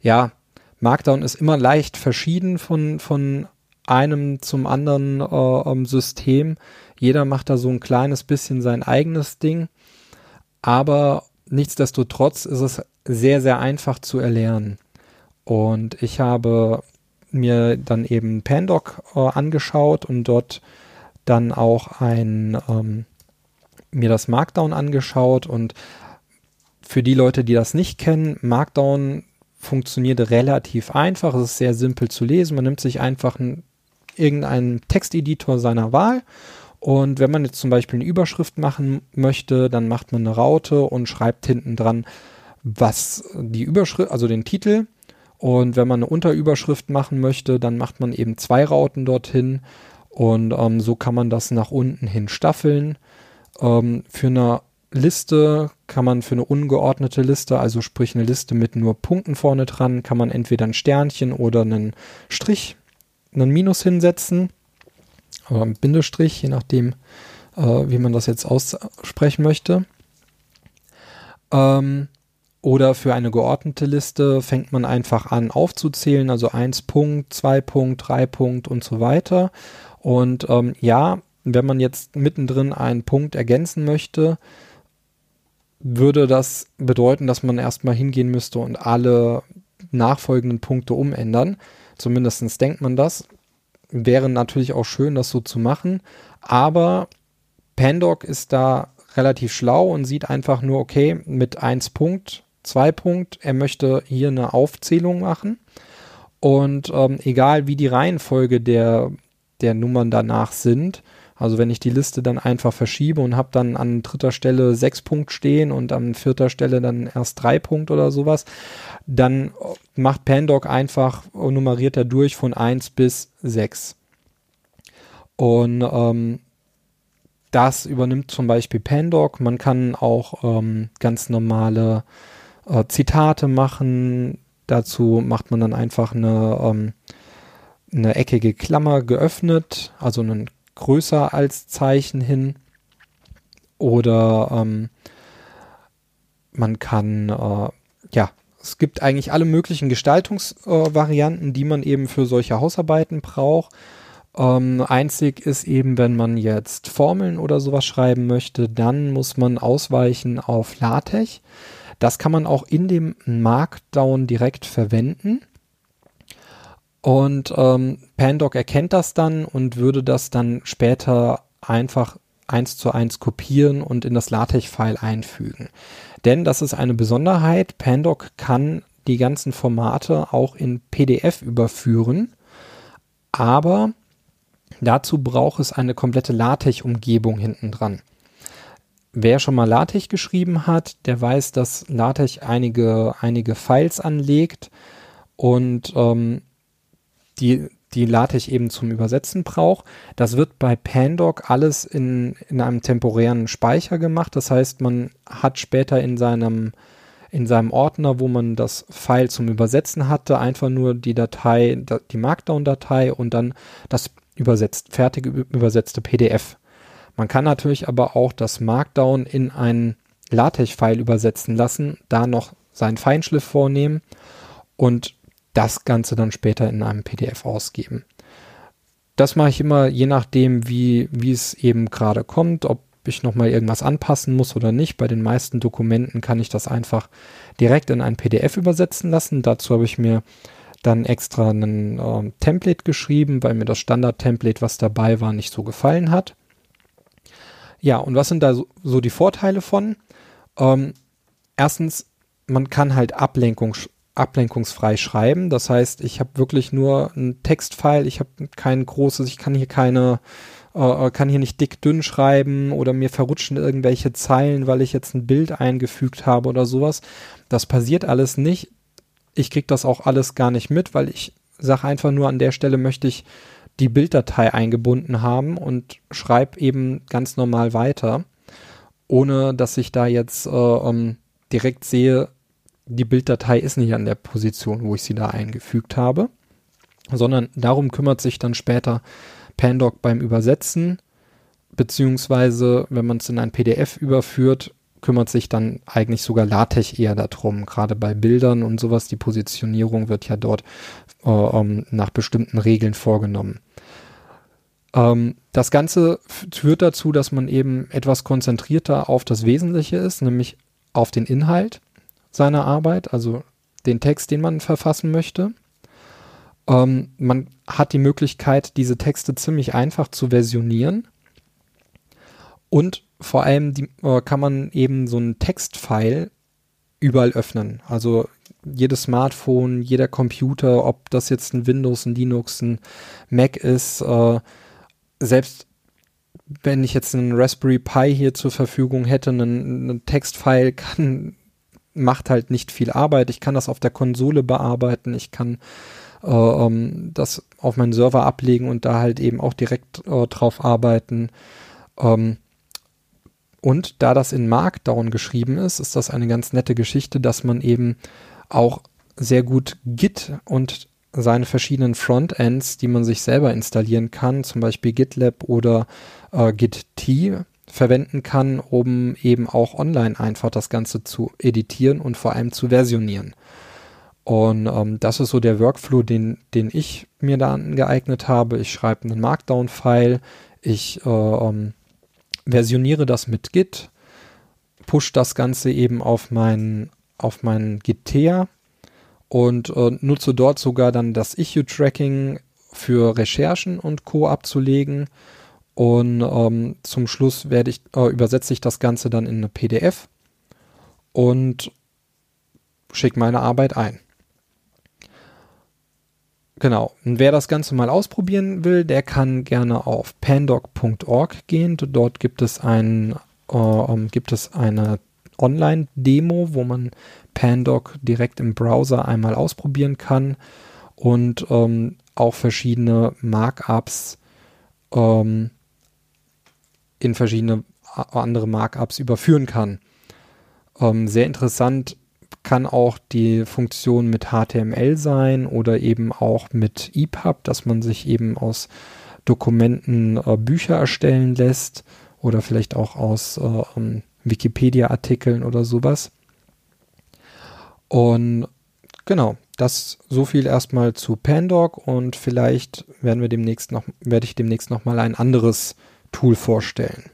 Speaker 5: ja, Markdown ist immer leicht verschieden von, von einem zum anderen äh, ähm, System. Jeder macht da so ein kleines bisschen sein eigenes Ding. Aber nichtsdestotrotz ist es sehr, sehr einfach zu erlernen. Und ich habe mir dann eben Pandoc äh, angeschaut und dort dann auch ein, ähm, mir das Markdown angeschaut und für die Leute, die das nicht kennen, Markdown funktioniert relativ einfach. Es ist sehr simpel zu lesen. Man nimmt sich einfach einen, irgendeinen Texteditor seiner Wahl und wenn man jetzt zum Beispiel eine Überschrift machen möchte, dann macht man eine Raute und schreibt hinten dran, was die Überschrift, also den Titel. Und wenn man eine Unterüberschrift machen möchte, dann macht man eben zwei Rauten dorthin. Und ähm, so kann man das nach unten hin staffeln. Ähm, für eine Liste kann man für eine ungeordnete Liste, also sprich eine Liste mit nur Punkten vorne dran, kann man entweder ein Sternchen oder einen Strich, einen Minus hinsetzen oder ein Bindestrich, je nachdem, äh, wie man das jetzt aussprechen möchte. Ähm, oder für eine geordnete Liste fängt man einfach an aufzuzählen, also 1 Punkt, 2 Punkt, 3 Punkt und so weiter. Und ähm, ja, wenn man jetzt mittendrin einen Punkt ergänzen möchte, würde das bedeuten, dass man erstmal hingehen müsste und alle nachfolgenden Punkte umändern. Zumindest denkt man das. Wäre natürlich auch schön, das so zu machen. Aber Pandoc ist da relativ schlau und sieht einfach nur, okay, mit 1 Punkt, 2 Punkt, er möchte hier eine Aufzählung machen. Und ähm, egal wie die Reihenfolge der, der Nummern danach sind, also wenn ich die Liste dann einfach verschiebe und habe dann an dritter Stelle sechs Punkt stehen und an vierter Stelle dann erst drei Punkt oder sowas, dann macht Pandoc einfach, nummeriert er durch von eins bis sechs. Und ähm, das übernimmt zum Beispiel Pandoc. Man kann auch ähm, ganz normale äh, Zitate machen. Dazu macht man dann einfach eine, ähm, eine eckige Klammer geöffnet, also einen größer als Zeichen hin. Oder ähm, man kann, äh, ja, es gibt eigentlich alle möglichen Gestaltungsvarianten, äh, die man eben für solche Hausarbeiten braucht. Ähm, einzig ist eben, wenn man jetzt Formeln oder sowas schreiben möchte, dann muss man ausweichen auf LaTeX. Das kann man auch in dem Markdown direkt verwenden. Und ähm, Pandoc erkennt das dann und würde das dann später einfach eins zu eins kopieren und in das LaTeX-File einfügen. Denn das ist eine Besonderheit. Pandoc kann die ganzen Formate auch in PDF überführen, aber dazu braucht es eine komplette LaTeX-Umgebung hinten dran. Wer schon mal LaTeX geschrieben hat, der weiß, dass LaTeX einige, einige Files anlegt und ähm, die, die LaTeX eben zum Übersetzen braucht. Das wird bei Pandoc alles in, in einem temporären Speicher gemacht. Das heißt, man hat später in seinem, in seinem Ordner, wo man das File zum Übersetzen hatte, einfach nur die Datei, die Markdown-Datei und dann das übersetzt, fertig übersetzte PDF. Man kann natürlich aber auch das Markdown in ein LaTeX-File übersetzen lassen, da noch seinen Feinschliff vornehmen und das Ganze dann später in einem PDF ausgeben. Das mache ich immer je nachdem, wie, wie es eben gerade kommt, ob ich nochmal irgendwas anpassen muss oder nicht. Bei den meisten Dokumenten kann ich das einfach direkt in ein PDF übersetzen lassen. Dazu habe ich mir dann extra ein äh, Template geschrieben, weil mir das Standard-Template, was dabei war, nicht so gefallen hat. Ja, und was sind da so, so die Vorteile von? Ähm, erstens, man kann halt Ablenkung ablenkungsfrei schreiben. Das heißt, ich habe wirklich nur ein Textfile, ich habe kein großes, ich kann hier keine, äh, äh, kann hier nicht dick dünn schreiben oder mir verrutschen irgendwelche Zeilen, weil ich jetzt ein Bild eingefügt habe oder sowas. Das passiert alles nicht. Ich kriege das auch alles gar nicht mit, weil ich sage einfach nur, an der Stelle möchte ich die Bilddatei eingebunden haben und schreibe eben ganz normal weiter, ohne dass ich da jetzt äh, ähm, direkt sehe, die Bilddatei ist nicht an der Position, wo ich sie da eingefügt habe, sondern darum kümmert sich dann später Pandoc beim Übersetzen, beziehungsweise wenn man es in ein PDF überführt, kümmert sich dann eigentlich sogar LaTeX eher darum. Gerade bei Bildern und sowas, die Positionierung wird ja dort äh, ähm, nach bestimmten Regeln vorgenommen. Ähm, das Ganze führt dazu, dass man eben etwas konzentrierter auf das Wesentliche ist, nämlich auf den Inhalt seiner Arbeit, also den Text, den man verfassen möchte. Ähm, man hat die Möglichkeit, diese Texte ziemlich einfach zu versionieren. Und vor allem die, äh, kann man eben so einen Textfile überall öffnen. Also jedes Smartphone, jeder Computer, ob das jetzt ein Windows, ein Linux, ein Mac ist, äh, selbst wenn ich jetzt einen Raspberry Pi hier zur Verfügung hätte, einen, einen Textfile kann macht halt nicht viel Arbeit. Ich kann das auf der Konsole bearbeiten. Ich kann äh, ähm, das auf meinen Server ablegen und da halt eben auch direkt äh, drauf arbeiten. Ähm, und da das in Markdown geschrieben ist, ist das eine ganz nette Geschichte, dass man eben auch sehr gut Git und seine verschiedenen Frontends, die man sich selber installieren kann, zum Beispiel GitLab oder äh, GitT, verwenden kann, um eben auch online einfach das Ganze zu editieren und vor allem zu versionieren. Und ähm, das ist so der Workflow, den, den ich mir da angeeignet habe. Ich schreibe einen Markdown-File, ich äh, ähm, versioniere das mit Git, push das Ganze eben auf mein, auf mein Git-Tea und äh, nutze dort sogar dann das Issue-Tracking für Recherchen und Co. abzulegen. Und ähm, zum Schluss werde ich, äh, übersetze ich das Ganze dann in eine PDF und schicke meine Arbeit ein. Genau. Und wer das Ganze mal ausprobieren will, der kann gerne auf pandoc.org gehen. Dort gibt es ein, äh, ähm, gibt es eine Online-Demo, wo man Pandoc direkt im Browser einmal ausprobieren kann und ähm, auch verschiedene Markups ähm, in verschiedene andere Markups überführen kann. Ähm, sehr interessant kann auch die Funktion mit HTML sein oder eben auch mit EPUB, dass man sich eben aus Dokumenten äh, Bücher erstellen lässt oder vielleicht auch aus äh, ähm, Wikipedia-Artikeln oder sowas. Und genau, das so viel erstmal zu Pandoc und vielleicht werden wir demnächst noch, werde ich demnächst noch mal ein anderes Tool vorstellen.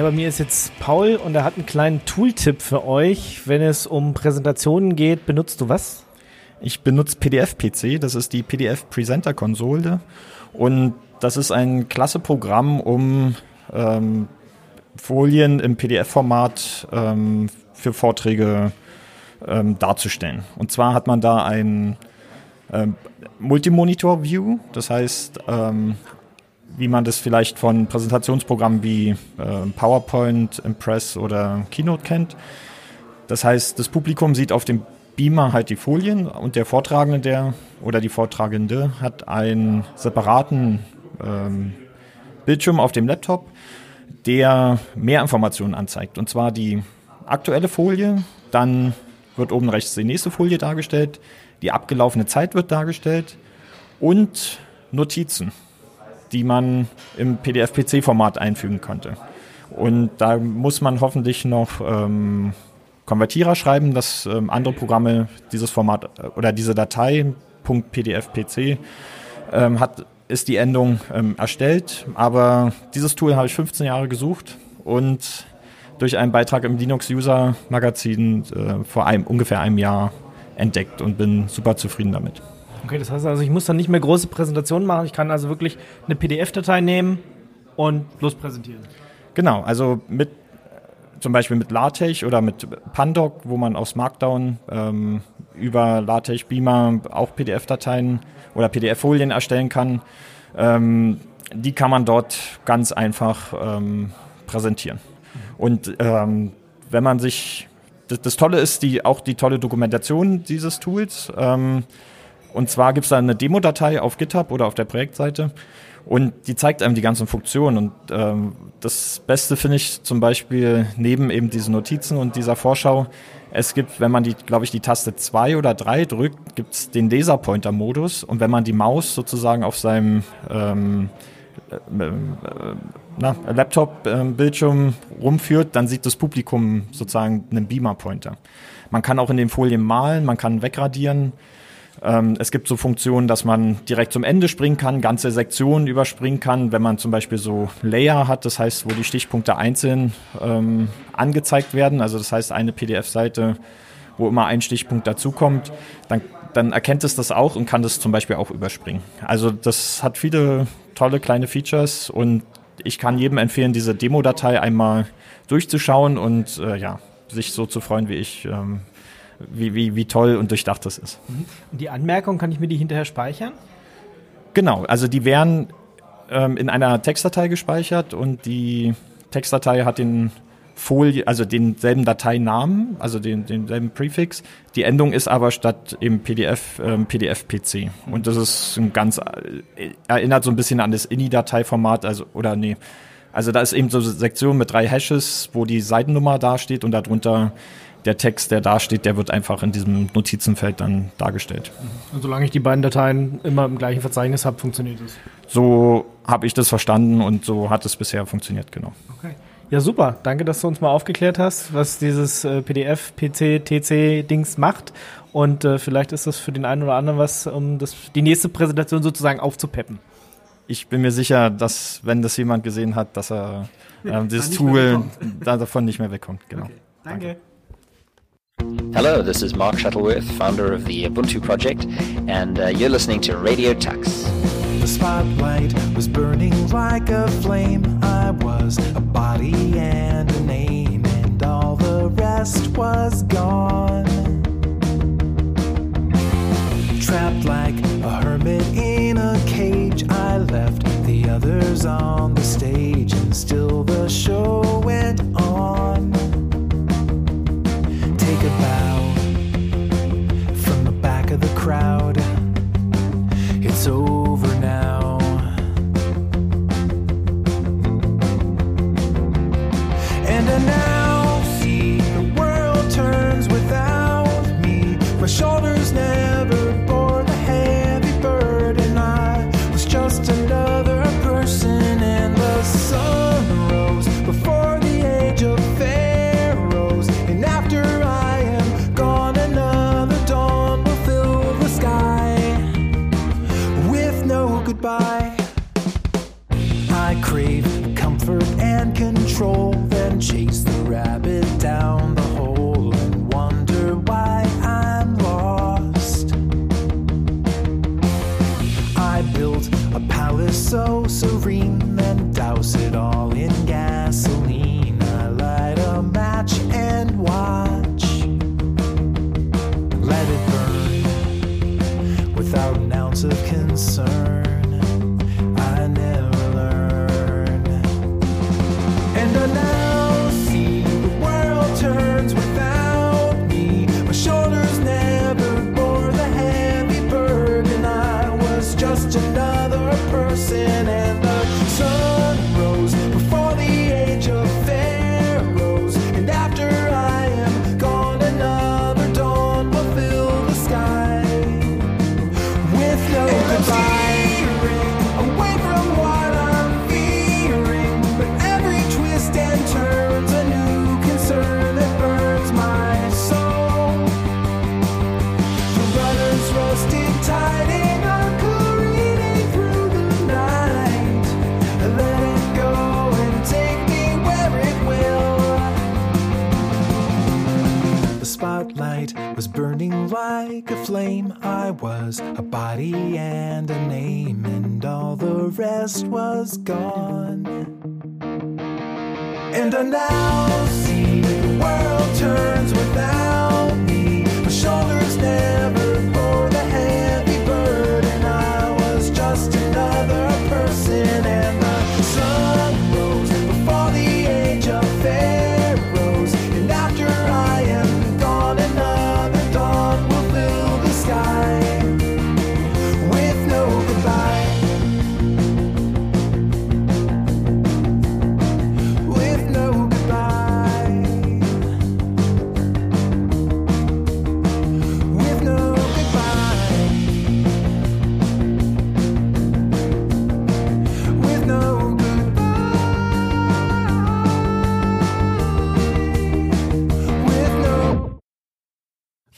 Speaker 2: Ja, bei mir ist jetzt Paul und er hat einen kleinen Tooltip für euch. Wenn es um Präsentationen geht, benutzt du was?
Speaker 6: Ich benutze PDF-PC, das ist die PDF-Presenter-Konsole und das ist ein klasse Programm, um ähm, Folien im PDF-Format ähm, für Vorträge ähm, darzustellen. Und zwar hat man da ein ähm, Multimonitor-View, das heißt, ähm, wie man das vielleicht von Präsentationsprogrammen wie äh, PowerPoint, Impress oder Keynote kennt. Das heißt, das Publikum sieht auf dem Beamer halt die Folien und der Vortragende der oder die Vortragende hat einen separaten ähm, Bildschirm auf dem Laptop, der mehr Informationen anzeigt. Und zwar die aktuelle Folie, dann wird oben rechts die nächste Folie dargestellt, die abgelaufene Zeit wird dargestellt und Notizen, die man im PDF-PC-Format einfügen konnte. Und da muss man hoffentlich noch ähm, Konvertierer schreiben, dass ähm, andere Programme dieses Format äh, oder diese Datei .pdf-pc ähm, hat, ist die Endung ähm, erstellt. Aber dieses Tool habe ich 15 Jahre gesucht und durch einen Beitrag im Linux User Magazin äh, vor einem, ungefähr einem Jahr entdeckt und bin super zufrieden damit.
Speaker 2: Okay, das heißt also, ich muss dann nicht mehr große Präsentationen machen. Ich kann also wirklich eine PDF-Datei nehmen und los präsentieren.
Speaker 6: Genau, also mit zum Beispiel mit LaTeX oder mit Pandoc, wo man aus Markdown ähm, über LaTeX Beamer auch PDF-Dateien oder PDF-Folien erstellen kann. Ähm, die kann man dort ganz einfach ähm, präsentieren. Und ähm, wenn man sich, das, das, Tolle ist die, auch die tolle Dokumentation dieses Tools. Ähm, und zwar gibt es da eine Demo-Datei auf GitHub oder auf der Projektseite. Und die zeigt einem die ganzen Funktionen. Und ähm, das Beste finde ich zum Beispiel neben eben diesen Notizen und dieser Vorschau, es gibt, wenn man die, glaube ich, die Taste 2 oder 3 drückt, gibt es den Laserpointer-Modus. Und wenn man die Maus sozusagen auf seinem ähm, äh, äh, na, Laptop-Bildschirm rumführt, dann sieht das Publikum sozusagen einen Beamer-Pointer. Man kann auch in den Folien malen, man kann wegradieren. Ähm, es gibt so Funktionen, dass man direkt zum Ende springen kann, ganze Sektionen überspringen kann, wenn man zum Beispiel so Layer hat, das heißt, wo die Stichpunkte einzeln ähm, angezeigt werden. Also das heißt, eine PDF-Seite, wo immer ein Stichpunkt dazukommt, dann, dann erkennt es das auch und kann das zum Beispiel auch überspringen. Also das hat viele tolle kleine Features und ich kann jedem empfehlen, diese Demo-Datei einmal durchzuschauen und äh, ja, sich so zu freuen wie ich, ähm, wie, wie, wie toll und durchdacht das ist.
Speaker 2: Und die Anmerkung, kann ich mir die hinterher speichern?
Speaker 6: Genau, also die werden ähm, in einer Textdatei gespeichert und die Textdatei hat den Folie, also denselben Dateinamen, also den, denselben Prefix. Die Endung ist aber statt im PDF ähm, PDF-PC. Und das ist ein ganz, äh, erinnert so ein bisschen an das INI-Dateiformat, also, oder nee. Also da ist eben so eine Sektion mit drei Hashes, wo die Seitennummer dasteht und darunter der Text, der dasteht, der wird einfach in diesem Notizenfeld dann dargestellt.
Speaker 2: Und solange ich die beiden Dateien immer im gleichen Verzeichnis habe, funktioniert es.
Speaker 6: So habe ich das verstanden und so hat es bisher funktioniert, genau.
Speaker 2: Okay. Ja, super. Danke, dass du uns mal aufgeklärt hast, was dieses äh, PDF, PC, TC-Dings macht. Und äh, vielleicht ist das für den einen oder anderen was, um das, die nächste Präsentation sozusagen aufzupeppen.
Speaker 6: Ich bin mir sicher, dass, wenn das jemand gesehen hat, dass er äh, dieses Tool davon nicht mehr wegkommt. Genau.
Speaker 2: Okay. Danke.
Speaker 7: Hello, this is Mark Shuttleworth, founder of the Ubuntu project, and uh, you're listening to Radio Tux.
Speaker 8: The spotlight was burning like a flame. I was a body and a name, and all the rest was gone. Trapped like a hermit in a cage, I left the others on the stage, and still the show went on. Take a bow from the back of the crowd. It's over now. And I now it all like a flame. I was a body and a name, and all the rest was gone. And I now see the world turns without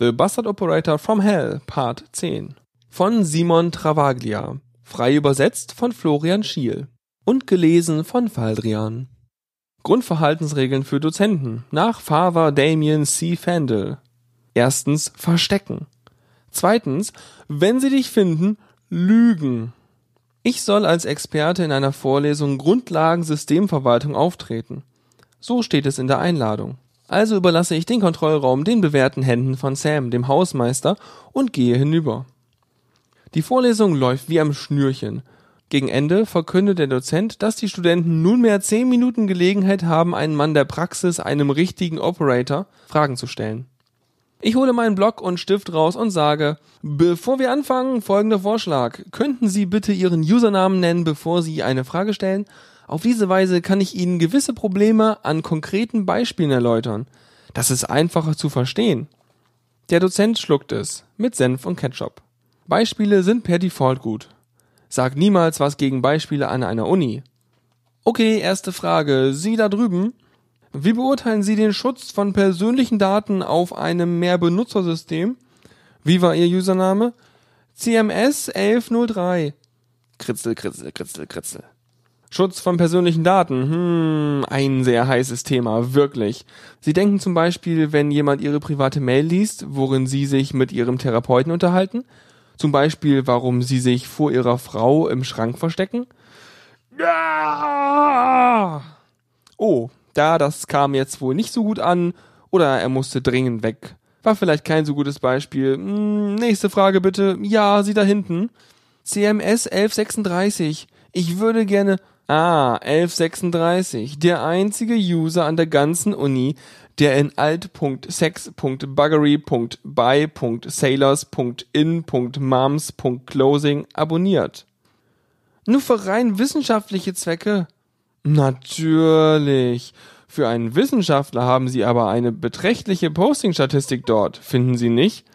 Speaker 8: The
Speaker 9: Bastard Operator from Hell, Part 10. Von Simon Travaglia. Frei übersetzt von Florian Schiel. Und gelesen von Faldrian. Grundverhaltensregeln für Dozenten nach Father Damien C. Fandel. Erstens Verstecken. Zweitens, wenn sie dich finden, lügen. Ich soll als Experte in einer Vorlesung Grundlagen Systemverwaltung auftreten. So steht es in der Einladung. Also überlasse ich den Kontrollraum den bewährten Händen von Sam, dem Hausmeister, und gehe hinüber. Die Vorlesung läuft wie am Schnürchen. Gegen Ende verkündet der Dozent, dass die Studenten nunmehr zehn Minuten Gelegenheit haben, einen Mann der Praxis, einem richtigen Operator, Fragen zu stellen. Ich hole meinen Block und Stift raus und sage, bevor wir anfangen, folgender Vorschlag. Könnten Sie bitte Ihren Usernamen nennen, bevor Sie eine Frage stellen? Auf diese Weise kann ich Ihnen gewisse Probleme an konkreten Beispielen erläutern. Das ist einfacher zu verstehen. Der Dozent schluckt es, mit Senf und Ketchup. Beispiele sind per Default gut. Sag niemals was gegen Beispiele an einer Uni. Okay, erste Frage. Sie da drüben. Wie beurteilen Sie den Schutz von persönlichen Daten auf einem Mehrbenutzersystem? Wie war Ihr Username? CMS 1103. Kritzel, kritzel, kritzel, kritzel. Schutz von persönlichen Daten. Hm, ein sehr heißes Thema, wirklich. Sie denken zum Beispiel, wenn jemand Ihre private Mail liest, worin Sie sich mit Ihrem Therapeuten unterhalten? Zum Beispiel, warum Sie sich vor Ihrer Frau im Schrank verstecken? Ja! Oh, da, das kam jetzt wohl nicht so gut an oder er musste dringend weg. War vielleicht kein so gutes Beispiel. Hm, nächste Frage bitte. Ja, Sie da hinten. CMS 1136. Ich würde gerne. Ah, 1136. Der einzige User an der ganzen Uni, der in alt.sex.buggery.by.sailors.in.moms.closing abonniert. Nur für rein wissenschaftliche Zwecke? Natürlich. Für einen Wissenschaftler haben Sie aber eine beträchtliche Posting-Statistik dort, finden Sie nicht?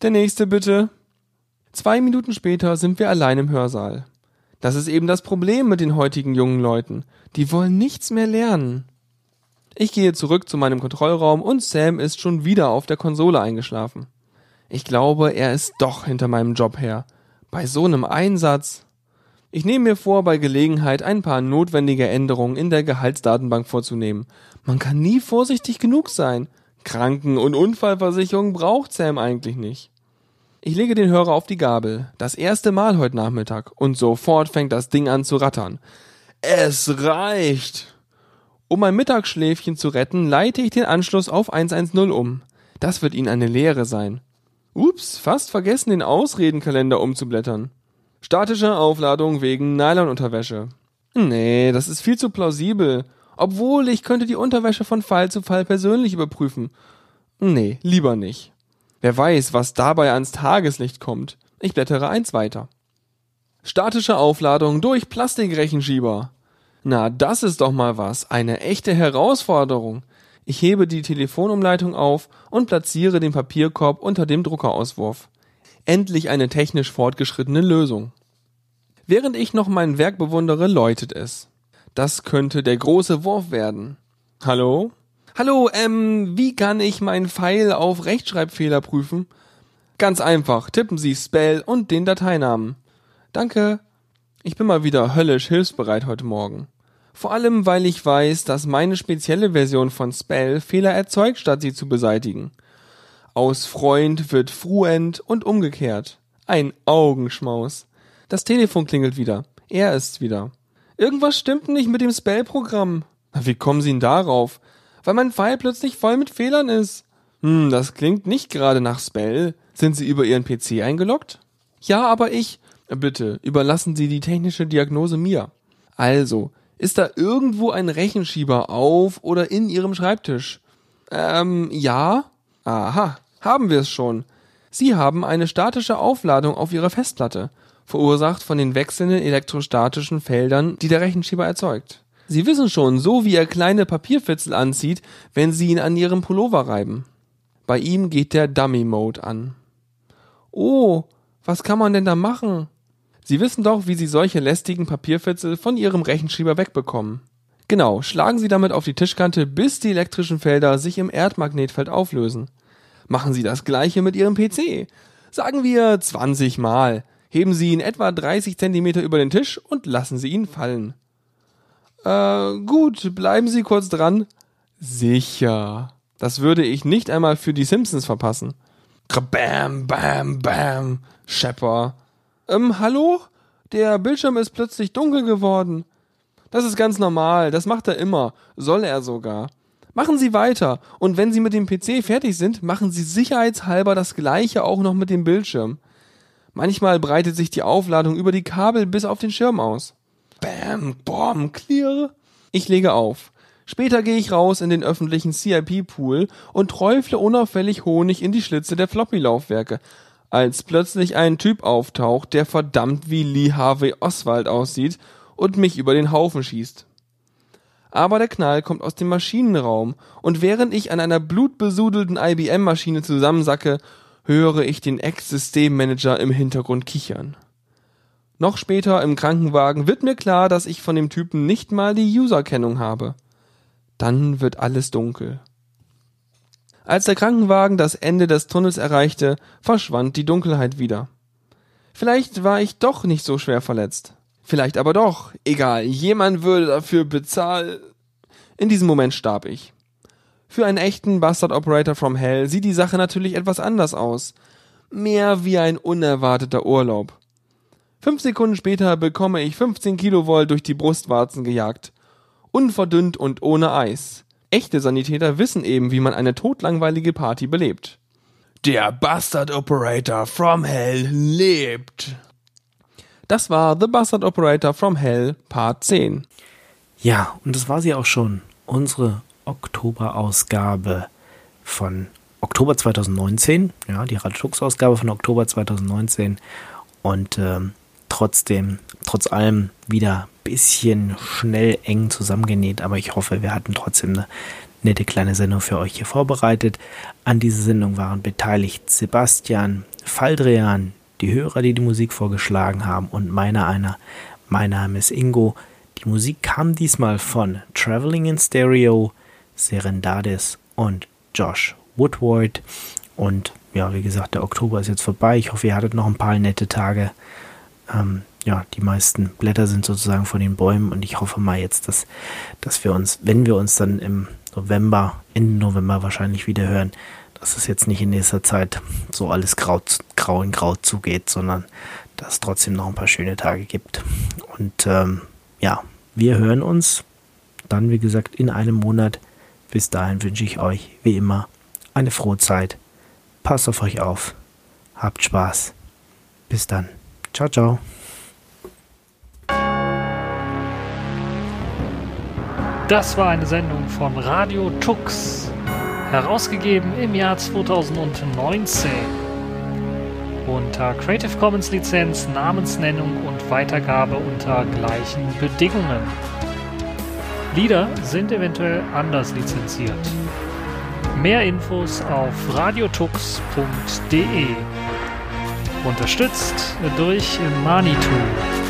Speaker 9: Der nächste bitte. Zwei Minuten später sind wir allein im Hörsaal. Das ist eben das Problem mit den heutigen jungen Leuten. Die wollen nichts mehr lernen. Ich gehe zurück zu meinem Kontrollraum und Sam ist schon wieder auf der Konsole eingeschlafen. Ich glaube, er ist doch hinter meinem Job her. Bei so einem Einsatz. Ich nehme mir vor, bei Gelegenheit ein paar notwendige Änderungen in der Gehaltsdatenbank vorzunehmen. Man kann nie vorsichtig genug sein. Kranken- und Unfallversicherung braucht Sam eigentlich nicht. Ich lege den Hörer auf die Gabel. Das erste Mal heute Nachmittag. Und sofort fängt das Ding an zu rattern. Es reicht. Um mein Mittagsschläfchen zu retten, leite ich den Anschluss auf 110 um. Das wird Ihnen eine Lehre sein. Ups, fast vergessen, den Ausredenkalender umzublättern. Statische Aufladung wegen Nylonunterwäsche. Nee, das ist viel zu plausibel. Obwohl, ich könnte die Unterwäsche von Fall zu Fall persönlich überprüfen. Nee, lieber nicht. Wer weiß, was dabei ans Tageslicht kommt. Ich blättere eins weiter. Statische Aufladung durch Plastikrechenschieber. Na, das ist doch mal was. Eine echte Herausforderung. Ich hebe die Telefonumleitung auf und platziere den Papierkorb unter dem Druckerauswurf. Endlich eine technisch fortgeschrittene Lösung. Während ich noch mein Werk bewundere, läutet es. Das könnte der große Wurf werden. Hallo? Hallo, ähm, wie kann ich mein Pfeil auf Rechtschreibfehler prüfen? Ganz einfach, tippen Sie Spell und den Dateinamen. Danke. Ich bin mal wieder höllisch hilfsbereit heute Morgen. Vor allem, weil ich weiß, dass meine spezielle Version von Spell Fehler erzeugt, statt sie zu beseitigen. Aus Freund wird Fruend und umgekehrt. Ein Augenschmaus. Das Telefon klingelt wieder. Er ist's wieder. Irgendwas stimmt nicht mit dem Spell-Programm. Wie kommen Sie denn darauf? Weil mein Pfeil plötzlich voll mit Fehlern ist. Hm, das klingt nicht gerade nach Spell. Sind Sie über Ihren PC eingeloggt? Ja, aber ich. Bitte, überlassen Sie die technische Diagnose mir. Also, ist da irgendwo ein Rechenschieber auf oder in Ihrem Schreibtisch? Ähm, ja. Aha, haben wir es schon. Sie haben eine statische Aufladung auf Ihrer Festplatte, verursacht von den wechselnden elektrostatischen Feldern, die der Rechenschieber erzeugt. Sie wissen schon, so wie er kleine Papierfitzel anzieht, wenn Sie ihn an Ihrem Pullover reiben. Bei ihm geht der Dummy-Mode an. Oh, was kann man denn da machen? Sie wissen doch, wie Sie solche lästigen Papierfitzel von Ihrem Rechenschieber wegbekommen. Genau, schlagen Sie damit auf die Tischkante, bis die elektrischen Felder sich im Erdmagnetfeld auflösen. Machen Sie das gleiche mit Ihrem PC. Sagen wir 20 Mal. Heben Sie ihn etwa 30 Zentimeter über den Tisch und lassen Sie ihn fallen. Äh, gut, bleiben Sie kurz dran. Sicher. Das würde ich nicht einmal für die Simpsons verpassen. Bam, bam, bam. Shepper. Ähm, hallo? Der Bildschirm ist plötzlich dunkel geworden. Das ist ganz normal, das macht er immer, soll er sogar. Machen Sie weiter und wenn Sie mit dem PC fertig sind, machen Sie sicherheitshalber das gleiche auch noch mit dem Bildschirm. Manchmal breitet sich die Aufladung über die Kabel bis auf den Schirm aus. Bam, bom, clear. Ich lege auf. Später gehe ich raus in den öffentlichen CIP-Pool und träufle unauffällig Honig in die Schlitze der Floppy-Laufwerke, als plötzlich ein Typ auftaucht, der verdammt wie Lee Harvey Oswald aussieht und mich über den Haufen schießt. Aber der Knall kommt aus dem Maschinenraum und während ich an einer blutbesudelten IBM-Maschine zusammensacke, höre ich den Ex-Systemmanager im Hintergrund kichern. Noch später im Krankenwagen wird mir klar, dass ich von dem Typen nicht mal die Userkennung habe. Dann wird alles dunkel. Als der Krankenwagen das Ende des Tunnels erreichte, verschwand die Dunkelheit wieder. Vielleicht war ich doch nicht so schwer verletzt. Vielleicht aber doch. Egal, jemand würde dafür bezahlen. In diesem Moment starb ich. Für einen echten Bastard Operator from Hell sieht die Sache natürlich etwas anders aus. Mehr wie ein unerwarteter Urlaub. Fünf Sekunden später bekomme ich 15 Kilovolt durch die Brustwarzen gejagt. Unverdünnt und ohne Eis. Echte Sanitäter wissen eben, wie man eine totlangweilige Party belebt. Der Bastard Operator from Hell lebt. Das war The Bastard Operator from Hell Part 10.
Speaker 2: Ja, und das war sie auch schon. Unsere Oktoberausgabe von Oktober 2019. Ja, die Radschux-Ausgabe von Oktober 2019. Und ähm, trotzdem, trotz allem wieder ein bisschen schnell eng zusammengenäht. Aber ich hoffe, wir hatten trotzdem eine nette kleine Sendung für euch hier vorbereitet. An dieser Sendung waren beteiligt Sebastian, Faldrian, die Hörer, die die Musik vorgeschlagen haben und meiner einer. Mein Name ist Ingo. Die Musik kam diesmal von Traveling in Stereo, Serendades und Josh Woodward. Und ja, wie gesagt, der Oktober ist jetzt vorbei. Ich hoffe, ihr hattet noch ein paar nette Tage. Ähm,
Speaker 10: ja, die meisten Blätter sind sozusagen von den Bäumen und ich hoffe mal jetzt, dass, dass wir uns, wenn wir uns dann im November, Ende November wahrscheinlich wieder hören, dass es jetzt nicht in nächster Zeit so alles grau, grau in grau zugeht, sondern dass es trotzdem noch ein paar schöne Tage gibt. Und ähm, ja, wir hören uns dann, wie gesagt, in einem Monat. Bis dahin wünsche ich euch, wie immer, eine frohe Zeit. Passt auf euch auf. Habt Spaß. Bis dann. Ciao, ciao.
Speaker 11: Das war eine Sendung von Radio Tux, herausgegeben im Jahr 2019. Unter Creative Commons Lizenz, Namensnennung und Weitergabe unter gleichen Bedingungen. Lieder sind eventuell anders lizenziert. Mehr Infos auf radiotux.de. Unterstützt durch Manitou.